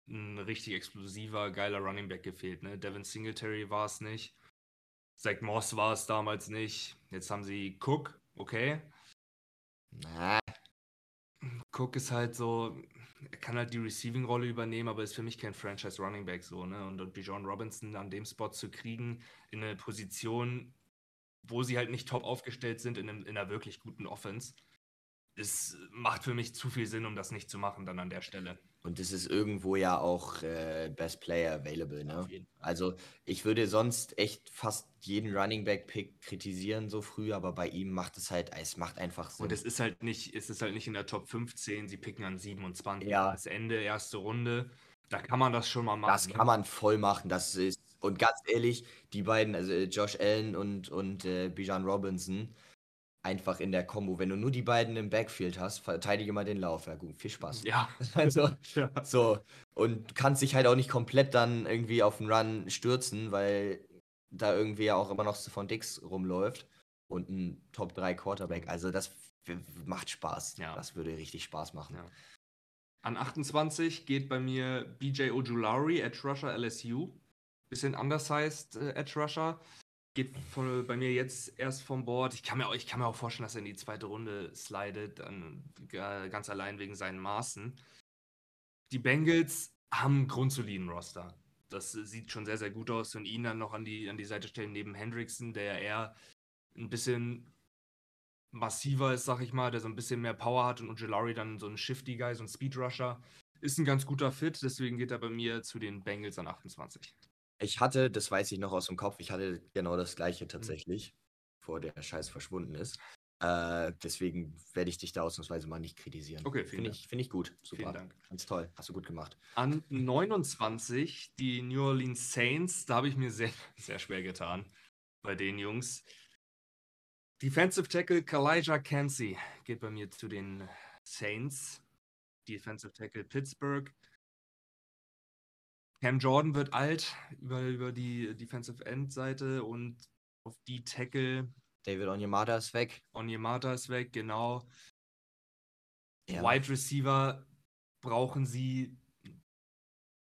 ein richtig explosiver, geiler Running Back gefehlt. Ne? Devin Singletary war es nicht. Zach Moss war es damals nicht. Jetzt haben sie Cook, okay. Na, Cook ist halt so, er kann halt die Receiving-Rolle übernehmen, aber ist für mich kein Franchise-Running Back so, ne? Und, und Bijan Robinson an dem Spot zu kriegen, in eine Position, wo sie halt nicht top aufgestellt sind, in, einem, in einer wirklich guten Offense, es macht für mich zu viel Sinn, um das nicht zu machen dann an der Stelle. Und es ist irgendwo ja auch äh, Best Player available, ne? Also ich würde sonst echt fast jeden Running Back Pick kritisieren so früh, aber bei ihm macht es halt, es macht einfach Sinn. Und es ist halt nicht, es ist halt nicht in der Top 15, sie picken an 27. Ja. Das Ende, erste Runde. Da kann man das schon mal machen. das ne? kann man voll machen, das ist und ganz ehrlich, die beiden, also äh, Josh Allen und und äh, Bijan Robinson einfach in der Combo, wenn du nur die beiden im Backfield hast, verteidige mal den Lauf. Ja gut, viel Spaß. Ja. Also ja. So, und kannst dich halt auch nicht komplett dann irgendwie auf den Run stürzen, weil da irgendwie ja auch immer noch von Dix rumläuft und ein Top 3 Quarterback. Also das macht Spaß. Ja. Das würde richtig Spaß machen. Ja. An 28 geht bei mir BJ Ojulari, Edge Rusher LSU. Bisschen undersized äh, Edge Rusher. Geht von, bei mir jetzt erst vom Board. Ich kann, mir auch, ich kann mir auch vorstellen, dass er in die zweite Runde slidet, dann, äh, ganz allein wegen seinen Maßen. Die Bengals haben einen grundsoliden Roster. Das sieht schon sehr, sehr gut aus. Und ihn dann noch an die, an die Seite stellen neben Hendrickson, der eher ein bisschen massiver ist, sag ich mal, der so ein bisschen mehr Power hat und Ojulari dann so ein Shifty Guy, so ein Speed Rusher. Ist ein ganz guter Fit, deswegen geht er bei mir zu den Bengals an 28. Ich hatte, das weiß ich noch aus dem Kopf, ich hatte genau das Mhm. gleiche tatsächlich, bevor der Scheiß verschwunden ist. Äh, deswegen werde ich dich da ausnahmsweise mal nicht kritisieren. Okay, Finde ich, find ich gut. Super. Vielen Dank. Ganz toll. Hast du gut gemacht. An 29 die New Orleans Saints, da habe ich mir sehr, sehr schwer getan bei den Jungs. Defensive Tackle Kalijah Cansey geht bei mir zu den Saints. Defensive Tackle Pittsburgh. Cam Jordan wird alt über, über die Defensive End Seite und auf die Tackle. David Onyemata ist weg. Onyemata ist weg, genau. Ja. Wide Receiver brauchen sie.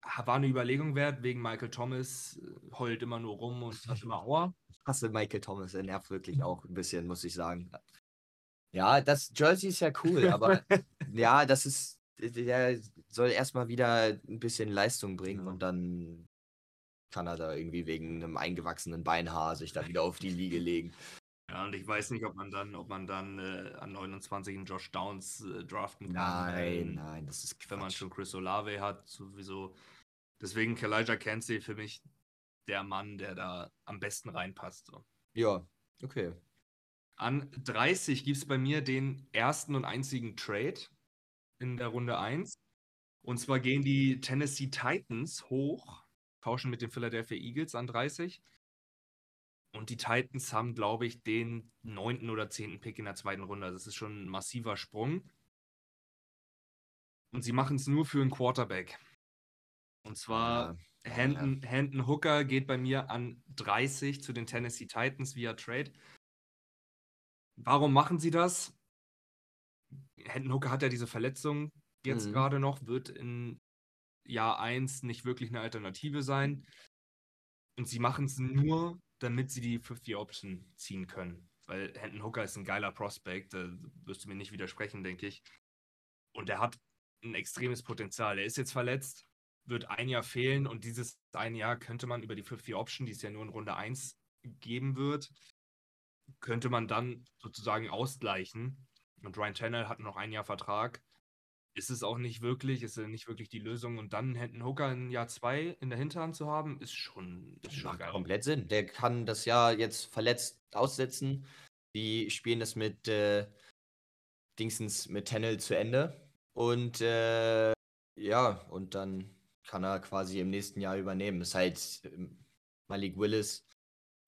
War eine Überlegung wert, wegen Michael Thomas äh, heult immer nur rum und hat immer Aua. Hasse Michael Thomas, er nervt wirklich auch ein bisschen, muss ich sagen. Ja, das Jersey ist ja cool, aber ja, das ist, der soll erstmal wieder ein bisschen Leistung bringen Ja. und dann kann er da irgendwie wegen einem eingewachsenen Beinhaar sich da wieder auf die Liege legen. Ja, und ich weiß nicht, ob man dann, ob man dann äh, an 29 einen Josh Downs äh, draften kann. Nein, ähm, nein, das ist Wenn man Quatsch. schon Chris Olave hat, sowieso. Deswegen Kalijah Cansey für mich der Mann, der da am besten reinpasst. So. Ja, okay. An 30 gibt es bei mir den ersten und einzigen Trade in der Runde 1. Und zwar gehen die Tennessee Titans hoch, tauschen mit den Philadelphia Eagles an 30. Und die Titans haben, glaube ich, den neunten oder zehnten Pick in der zweiten Runde. Also das ist schon ein massiver Sprung. Und sie machen es nur für einen Quarterback. Und zwar Ja, Hendon, Hendon Hooker geht bei mir an 30 zu den Tennessee Titans via Trade. Warum machen sie das? Hendon Hooker hat ja diese Verletzung jetzt Mhm. gerade noch, wird in Jahr 1 nicht wirklich eine Alternative sein. Und sie machen es nur, damit sie die 50-Option ziehen können. Weil Hendon Hooker ist ein geiler Prospect, da wirst du mir nicht widersprechen, denke ich. Und er hat ein extremes Potenzial. Er ist jetzt verletzt, wird ein Jahr fehlen und dieses ein Jahr könnte man über die 50-Option, die es ja nur in Runde 1 geben wird, könnte man dann sozusagen ausgleichen. Und Ryan Tannehill hat noch ein Jahr Vertrag. Ist es auch nicht wirklich, ist es nicht wirklich die Lösung. Und dann Hendon Hooker in Jahr 2 in der Hinterhand zu haben, ist schon, ist schon Macht geil. komplett Sinn. Der kann das Jahr jetzt verletzt aussetzen. Die spielen das mit äh, Dingsens mit Tennel zu Ende. Und äh, ja, und dann kann er quasi im nächsten Jahr übernehmen. Ist halt ähm, Malik Willis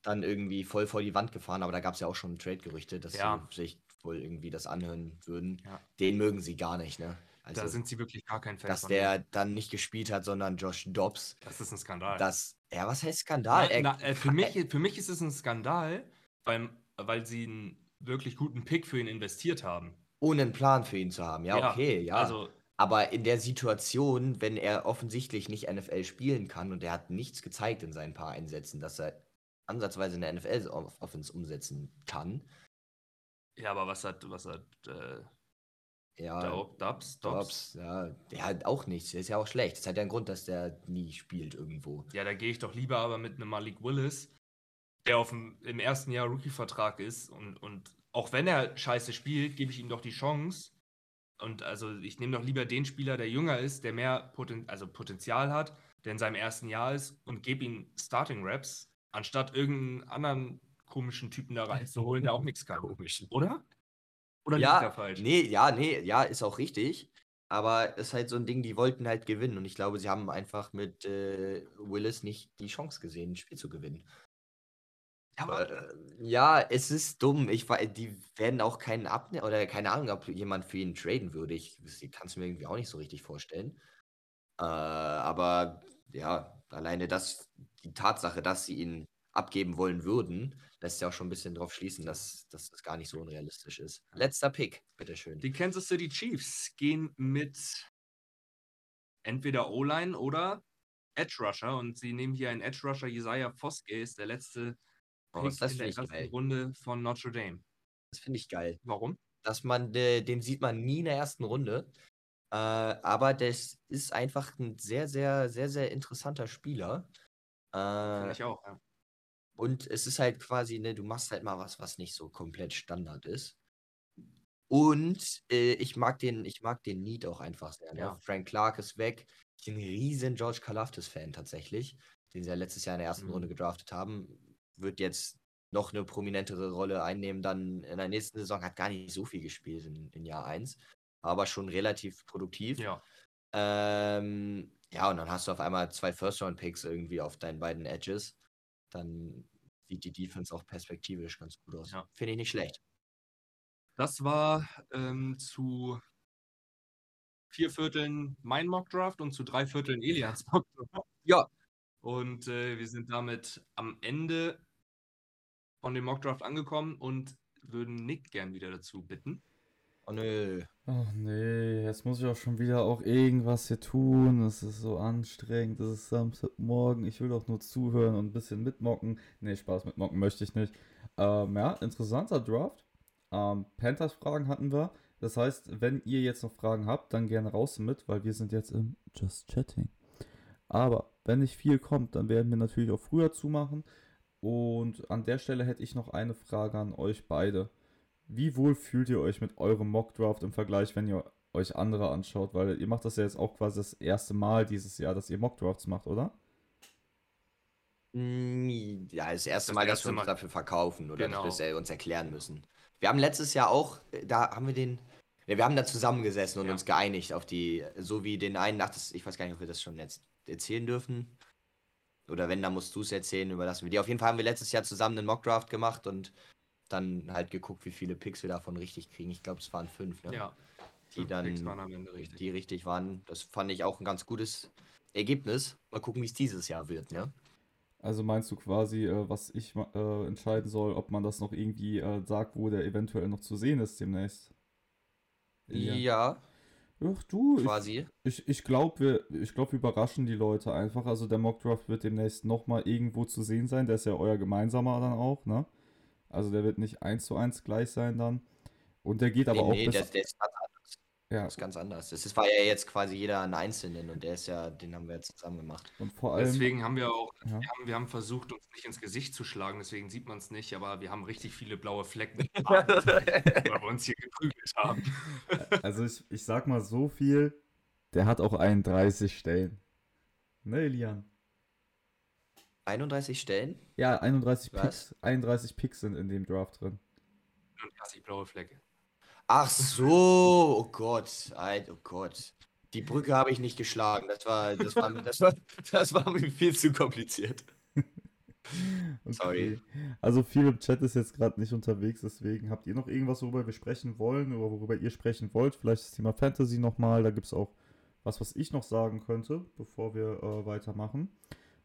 dann irgendwie voll vor die Wand gefahren, aber da gab es ja auch schon Trade-Gerüchte, dass Ja. sie sich wohl irgendwie das anhören würden. Ja. Den mögen sie gar nicht, ne? Also, da sind sie wirklich gar kein Fan dass von. der dann nicht gespielt hat, sondern Josh Dobbs. das ist ein Skandal. Das, ja, was heißt Skandal? Na, na, äh, für, mich, für mich ist es ein Skandal, weil, weil sie einen wirklich guten Pick für ihn investiert haben. ohne einen Plan für ihn zu haben. Ja, Ja, okay, ja. Also, Aber in der Situation, wenn er offensichtlich nicht NFL spielen kann und er hat nichts gezeigt in seinen paar Einsätzen, dass er ansatzweise eine NFL-Offense umsetzen kann, ja, aber was hat, was hat äh, ja, Daub- Dubs? Dobbs? Dobbs, ja, der hat auch nichts. Der ist ja auch schlecht. Das hat ja einen Grund, dass der nie spielt irgendwo. Ja, da gehe ich doch lieber aber mit einem Malik Willis, der auf dem, im ersten Jahr Rookie-Vertrag ist und, und auch wenn er scheiße spielt, gebe ich ihm doch die Chance. Und also ich nehme doch lieber den Spieler, der jünger ist, der mehr Poten also Potenzial hat, der in seinem ersten Jahr ist und gebe ihm Starting Raps, anstatt irgendeinen anderen komischen Typen da reinzuholen, der auch nichts kann. Komisch. Oder? Oder liegt da Ja, falsch? nee, ja, nee, ja, ist auch richtig. Aber es ist halt so ein Ding, die wollten halt gewinnen. Und ich glaube, sie haben einfach mit äh, Willis nicht die Chance gesehen, ein Spiel zu gewinnen. Ja, aber, Äh, ja, es ist dumm. Ich die werden auch keinen abnehmen oder keine Ahnung, ob jemand für ihn traden würde. Ich kann es mir irgendwie auch nicht so richtig vorstellen. Äh, aber ja, alleine das, die Tatsache, dass sie ihn abgeben wollen würden, lässt ja auch schon ein bisschen drauf schließen, dass, dass das gar nicht so unrealistisch ist. Letzter Pick, bitteschön. Die Kansas City Chiefs gehen mit entweder O-Line oder Edge Rusher und sie nehmen hier einen Edge Rusher. Isaiah Foskey ist der letzte Oh, Pick das in finde der ersten geil. Runde von Notre Dame. Das finde ich geil. Warum? Dass man, äh, den sieht man nie in der ersten Runde. Äh, aber das ist einfach ein sehr, sehr, sehr, sehr interessanter Spieler. Finde Äh, ich auch. Ja. Und es ist halt quasi, ne, du machst halt mal was, was nicht so komplett Standard ist. Und äh, ich mag den, ich mag den Need auch einfach sehr. Ne? Ja. Frank Clark ist weg. Ich bin ein riesen George Kalafdis-Fan tatsächlich, den sie ja letztes Jahr in der ersten Mhm. Runde gedraftet haben. Wird jetzt noch eine prominentere Rolle einnehmen, dann in der nächsten Saison hat gar nicht so viel gespielt in, in Jahr 1, aber schon relativ produktiv. ja. Ähm, ja, und dann hast du auf einmal zwei First-Round-Picks irgendwie auf deinen beiden Edges. Dann sieht die Defense auch perspektivisch ganz gut aus. Ja. Finde ich nicht schlecht. Das war ähm, zu vier Vierteln mein Mockdraft und zu drei Vierteln Elians Mockdraft. Ja. Und äh, wir sind damit am Ende von dem Mockdraft angekommen und würden Nick gern wieder dazu bitten. Oh nö. Oh nee, jetzt muss ich auch schon wieder auch irgendwas hier tun. Es ist so anstrengend. Es ist Samstagmorgen. Ich will doch nur zuhören und ein bisschen mitmocken. Nee, Spaß mitmocken möchte ich nicht. Ähm, ja, interessanter Draft. Ähm, Panthers-Fragen hatten wir. Das heißt, wenn ihr jetzt noch Fragen habt, dann gerne raus damit, weil wir sind jetzt im Just Chatting. Aber wenn nicht viel kommt, dann werden wir natürlich auch früher zumachen. Und an der Stelle hätte ich noch eine Frage an euch beide. Wie wohl fühlt ihr euch mit eurem Mockdraft im Vergleich, wenn ihr euch andere anschaut? Weil ihr macht das ja jetzt auch quasi das erste Mal dieses Jahr, dass ihr Mockdrafts macht, oder? Mm, Ja, das erste Das Mal, dass erste wir uns Mal. dafür verkaufen oder Genau. dass wir uns erklären müssen. Wir haben letztes Jahr auch, äh, da haben wir den, ja, wir haben da zusammengesessen und Ja. uns geeinigt auf die, so wie den einen, ach, das, ich weiß gar nicht, ob wir das schon jetzt erzählen dürfen. Oder wenn, dann musst du es erzählen, überlassen wir dir. Auf jeden Fall haben wir letztes Jahr zusammen einen Mockdraft gemacht und dann halt geguckt, wie viele Picks wir davon richtig kriegen. Ich glaube, es waren fünf, ne? Ja. die dann, Picks waren am Ende richtig. die richtig waren. Das fand ich auch ein ganz gutes Ergebnis. Mal gucken, wie es dieses Jahr wird, ne? Also meinst du quasi, äh, was ich äh, entscheiden soll, ob man das noch irgendwie äh, sagt, wo der eventuell noch zu sehen ist demnächst? Ja, Ach du, ich, quasi. ich, ich glaube, wir, ich glaub, wir überraschen die Leute einfach. Also der Mockdraft wird demnächst nochmal irgendwo zu sehen sein. Der ist ja euer gemeinsamer dann auch, ne? Also der wird nicht eins zu eins gleich sein dann. Und der geht aber nee, auch nee, bis... der, der ist ganz anders. ja, Das ist ganz anders. Das ist, war ja jetzt quasi jeder ein Einzelnen und der ist ja, den haben wir jetzt zusammen gemacht. und vor allem... Deswegen haben wir auch, Ja. wir, haben, wir haben versucht, uns nicht ins Gesicht zu schlagen, deswegen sieht man es nicht, aber wir haben richtig viele blaue Flecken, weil wir uns hier geprügelt haben. Also ich, ich sag mal so viel, der hat auch 31 Stellen. Ne, Elian? 31 Stellen? Ja, 31 Was? Picks, 31 Picks sind in dem Draft drin. Und hasse ich blaue Flecke. Ach so, oh Gott, Alter, oh Gott. Die Brücke habe ich nicht geschlagen. Das war, das war, das war, das war mir viel zu kompliziert. Sorry. Also viel im Chat ist jetzt gerade nicht unterwegs, deswegen habt ihr noch irgendwas, worüber wir sprechen wollen oder worüber ihr sprechen wollt? Vielleicht das Thema Fantasy nochmal, da gibt es auch was, was ich noch sagen könnte, bevor wir äh, weitermachen.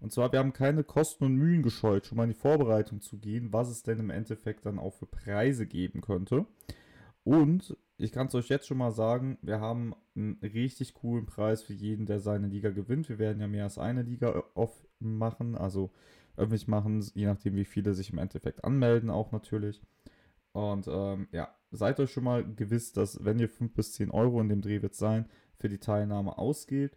Und zwar, wir haben keine Kosten und Mühen gescheut, schon mal in die Vorbereitung zu gehen, was es denn im Endeffekt dann auch für Preise geben könnte. Und ich kann es euch jetzt schon mal sagen, wir haben einen richtig coolen Preis für jeden, der seine Liga gewinnt. Wir werden ja mehr als eine Liga off machen, also öffentlich machen, je nachdem, wie viele sich im Endeffekt anmelden, auch natürlich. Und ähm, ja, seid euch schon mal gewiss, dass wenn ihr 5 bis 10 Euro in dem Dreh wird sein, für die Teilnahme ausgeht,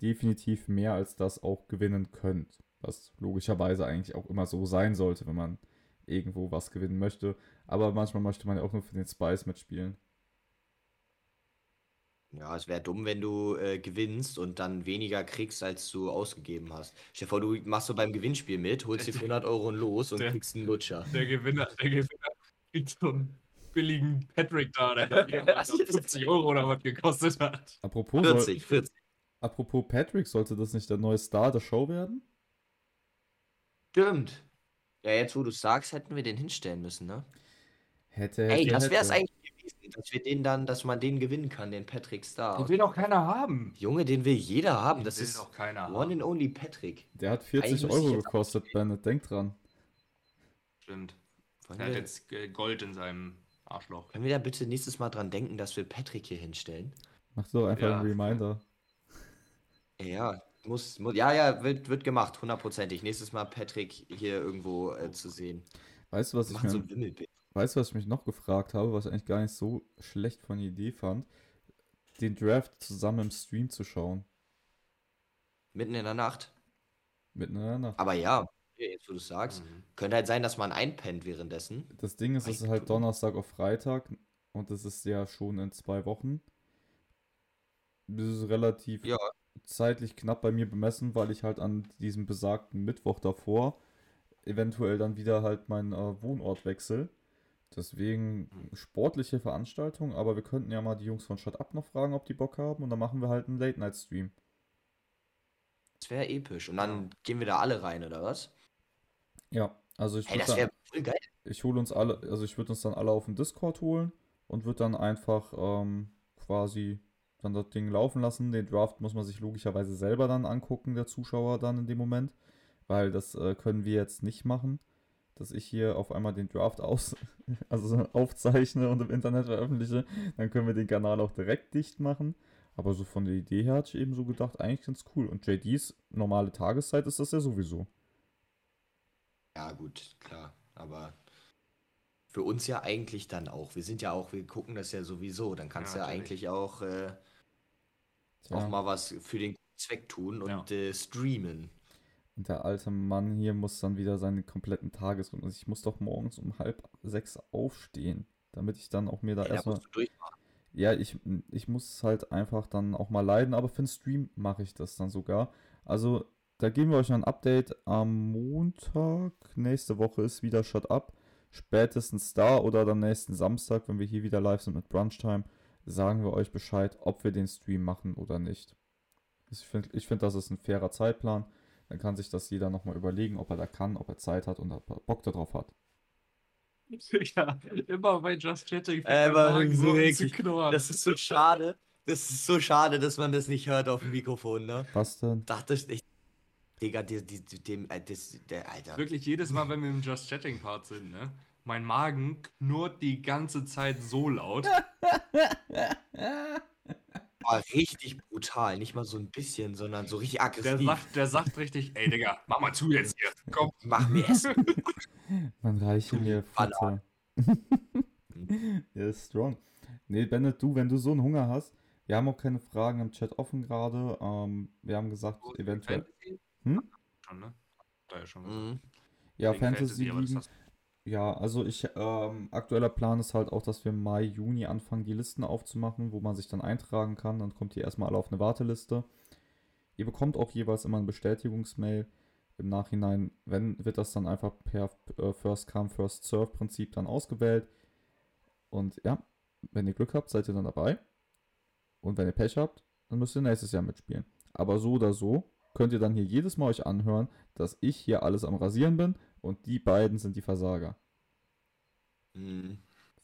definitiv mehr als das auch gewinnen könnt. Was logischerweise eigentlich auch immer so sein sollte, wenn man irgendwo was gewinnen möchte. Aber manchmal möchte man ja auch nur für den Spice mitspielen. Ja, es wäre dumm, wenn du äh, gewinnst und dann weniger kriegst, als du ausgegeben hast. Stell dir vor, du machst so beim Gewinnspiel mit, holst dir für 100 Euro ein Los und Der- kriegst einen Lutscher. Der Gewinner, der Gewinner kriegt so einen billigen Patrick da, der irgendwas auf 50 Euro oder was gekostet hat. Apropos, soll, 40, 40. apropos Patrick, sollte das nicht der neue Star der Show werden? Stimmt. Ja, jetzt wo du sagst, hätten wir den hinstellen müssen, ne? Hätte, Ey, hätte, das wäre es eigentlich gewesen, dass wir den dann, dass man den gewinnen kann, den Patrick Star. Den will doch keiner haben. Junge, den will jeder haben. Den Das will ist doch keiner one haben. and only Patrick. Der hat 40 Eigentlich Euro gekostet, Bennett, denk dran. Stimmt. Wollen Er hat jetzt äh, Gold in seinem Arschloch. können wir da bitte nächstes Mal dran denken, dass wir Patrick hier hinstellen? Mach so einfach Ja. einen Reminder. Ja, muss, muss ja, ja, wird, wird gemacht, hundertprozentig. Nächstes Mal Patrick hier irgendwo äh, zu sehen. Weißt du, was ich so weißt du, was ich mich noch gefragt habe, was ich eigentlich gar nicht so schlecht von der Idee fand? Den Draft zusammen im Stream zu schauen. Mitten in der Nacht. Mitten in der Nacht. Aber ja, jetzt wo du sagst, Mhm. könnte halt sein, dass man einpennt währenddessen. Das Ding ist, es ist halt Donnerstag auf Freitag und das ist ja schon in zwei Wochen. Das ist relativ Ja. Zeitlich knapp bei mir bemessen, weil ich halt an diesem besagten Mittwoch davor eventuell dann wieder halt meinen äh, Wohnort wechsel. Deswegen sportliche Veranstaltung, aber wir könnten ja mal die Jungs von Shut Up noch fragen, ob die Bock haben und dann machen wir halt einen Late-Night-Stream. Das wäre episch. Und dann gehen wir da alle rein, oder was? Ja, Also ich Ey, würde das wäre voll geil. ich hole uns alle, also ich würde uns dann alle auf den Discord holen und würde dann einfach ähm, quasi dann das Ding laufen lassen. Den Draft muss man sich logischerweise selber dann angucken, der Zuschauer dann in dem Moment, weil das äh, können wir jetzt nicht machen, dass ich hier auf einmal den Draft aus, also so aufzeichne und im Internet veröffentliche. Dann können wir den Kanal auch direkt dicht machen. Aber so von der Idee her hatte ich eben so gedacht, eigentlich ganz cool. Und JDs normale Tageszeit ist das ja sowieso. Ja, gut, klar. Aber für uns ja eigentlich dann auch. Wir sind ja auch, wir gucken das ja sowieso. Dann kannst du Ja, ja natürlich. eigentlich auch, äh, Tja. auch mal was für den Zweck tun und Ja. äh, streamen. Und der alte Mann hier muss dann wieder seinen kompletten Tagesrhythmus. Also Ich muss doch morgens um halb sechs aufstehen, damit ich dann auch mir da da erstmal. Ja, ich, ich muss halt einfach dann auch mal leiden, aber für den Stream mache ich das dann sogar. Also, da geben wir euch noch ein Update am Montag. Nächste Woche ist wieder Shut Up. Spätestens da oder dann nächsten Samstag, wenn wir hier wieder live sind mit Brunchtime, sagen wir euch Bescheid, ob wir den Stream machen oder nicht. Ich finde, ich find, das ist ein fairer Zeitplan. Dann kann sich das jeder nochmal überlegen, ob er da kann, ob er Zeit hat und ob er Bock darauf hat. Ja, immer bei Just Chatting. Äh, so wirklich. Das ist so schade. Das ist so schade, dass man das nicht hört auf dem Mikrofon, ne? Was denn? Dachte ich, Digga, die, die, die, dem, äh, das, der, Alter. Wirklich jedes Mal, wenn wir im Just Chatting Part sind, ne? Mein Magen knurrt die ganze Zeit so laut. War richtig brutal. Nicht mal so ein bisschen, sondern so richtig Der aggressiv. sagt, der sagt richtig, ey Digga, mach mal zu jetzt hier. Komm. Mach mir Essen. Man reiche mir Futter. ja, ist strong. Nee, Bennett, du, wenn du so einen Hunger hast, wir haben auch keine Fragen im Chat offen gerade. Ähm, wir haben gesagt, eventuell. Fantasy? Hm? Schon, ne? Da ja schon gesagt. Mhm. Ja, Fantasy aber das liegen. Ja, also ich, ähm, aktueller Plan ist halt auch, dass wir im Mai, Juni anfangen, die Listen aufzumachen, wo man sich dann eintragen kann. Dann kommt ihr erstmal alle auf eine Warteliste. Ihr bekommt auch jeweils immer eine Bestätigungsmail. Im Nachhinein, wenn, wird das dann einfach per äh, First Come, First Serve Prinzip dann ausgewählt. Und ja, wenn ihr Glück habt, seid ihr dann dabei. Und wenn ihr Pech habt, dann müsst ihr nächstes Jahr mitspielen. Aber so oder so könnt ihr dann hier jedes Mal euch anhören, dass ich hier alles am Rasieren bin und die beiden sind die Versager. Mhm.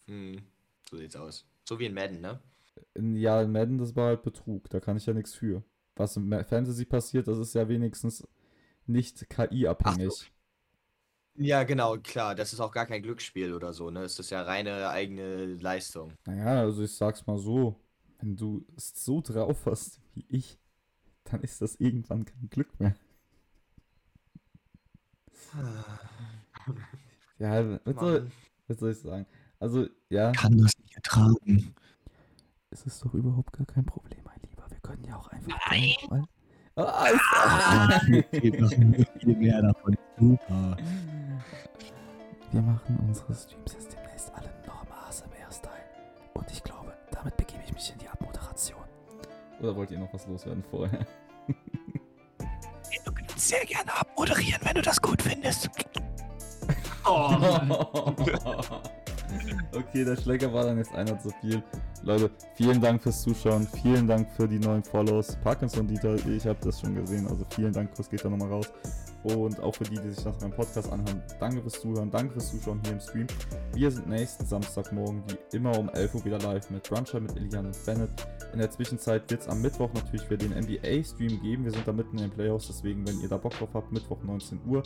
Mhm. So sieht's aus. So wie in Madden, ne? In, ja, in Madden, das war halt Betrug. Da kann ich ja nichts für. Was im Ma- Fantasy passiert, das ist ja wenigstens nicht KI-abhängig. Ja, genau, klar. Das ist auch gar kein Glücksspiel oder so, ne? Es ist ja reine eigene Leistung. Naja, also ich sag's mal so. Wenn du es so drauf hast wie ich, dann ist das irgendwann kein Glück mehr. Ja, was soll, was soll ich sagen? Also, ja, kann das nicht ertragen. es ist doch überhaupt gar kein Problem, mein Lieber. Wir können ja auch einfach. Nein. Mal... Ah, ist- Ah, wir machen nur viel mehr davon. Super. Wir machen unsere Streams jetzt demnächst alle noch im ASMR-Style. Und ich glaube, damit begebe ich mich in die Abmoderation. Oder wollt ihr noch was loswerden vorher? Sehr gerne abmoderieren, wenn du das gut findest. Oh, okay, der Schlecker war dann jetzt einer zu viel. Leute, vielen Dank fürs Zuschauen. Vielen Dank für die neuen Follows. Parkinson Dieter, ich habe das schon gesehen. Also vielen Dank, Kuss geht da nochmal raus. Und auch für die, die sich das beim Podcast anhören. Danke fürs Zuhören. Danke fürs Zuschauen hier im Stream. Wir sind nächsten Samstagmorgen wie immer um 11 Uhr wieder live mit Bruncher, mit Elian und Bennett. In der Zwischenzeit wird es am Mittwoch natürlich wieder den NBA-Stream geben. Wir sind da mitten in den Playoffs, deswegen, wenn ihr da Bock drauf habt, Mittwoch 19 Uhr.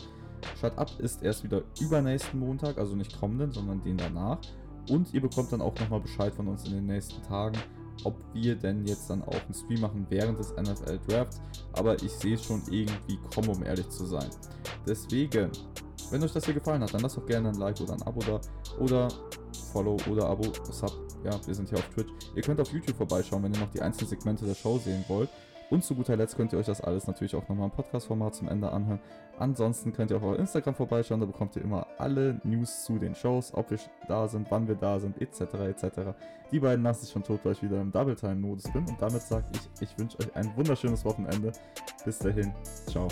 Shut Up ist erst wieder übernächsten Montag, also nicht kommenden, sondern den danach. Und ihr bekommt dann auch nochmal Bescheid von uns in den nächsten Tagen, ob wir denn jetzt dann auch einen Stream machen während des NFL Drafts. Aber ich sehe es schon irgendwie kommen, um ehrlich zu sein. Deswegen, wenn euch das hier gefallen hat, dann lasst doch gerne ein Like oder ein Abo da. Oder Follow oder Abo, Sub. Ja, wir sind hier auf Twitch. Ihr könnt auf YouTube vorbeischauen, wenn ihr noch die einzelnen Segmente der Show sehen wollt. Und zu guter Letzt könnt ihr euch das alles natürlich auch nochmal im Podcast-Format zum Ende anhören. Ansonsten könnt ihr auf Instagram vorbeischauen, da bekommt ihr immer alle News zu den Shows, ob wir da sind, wann wir da sind, etc. etc. Die beiden lassen sich schon tot, weil ich wieder im Double-Time-Modus bin. Und damit sage ich, ich wünsche euch ein wunderschönes Wochenende. Bis dahin, ciao.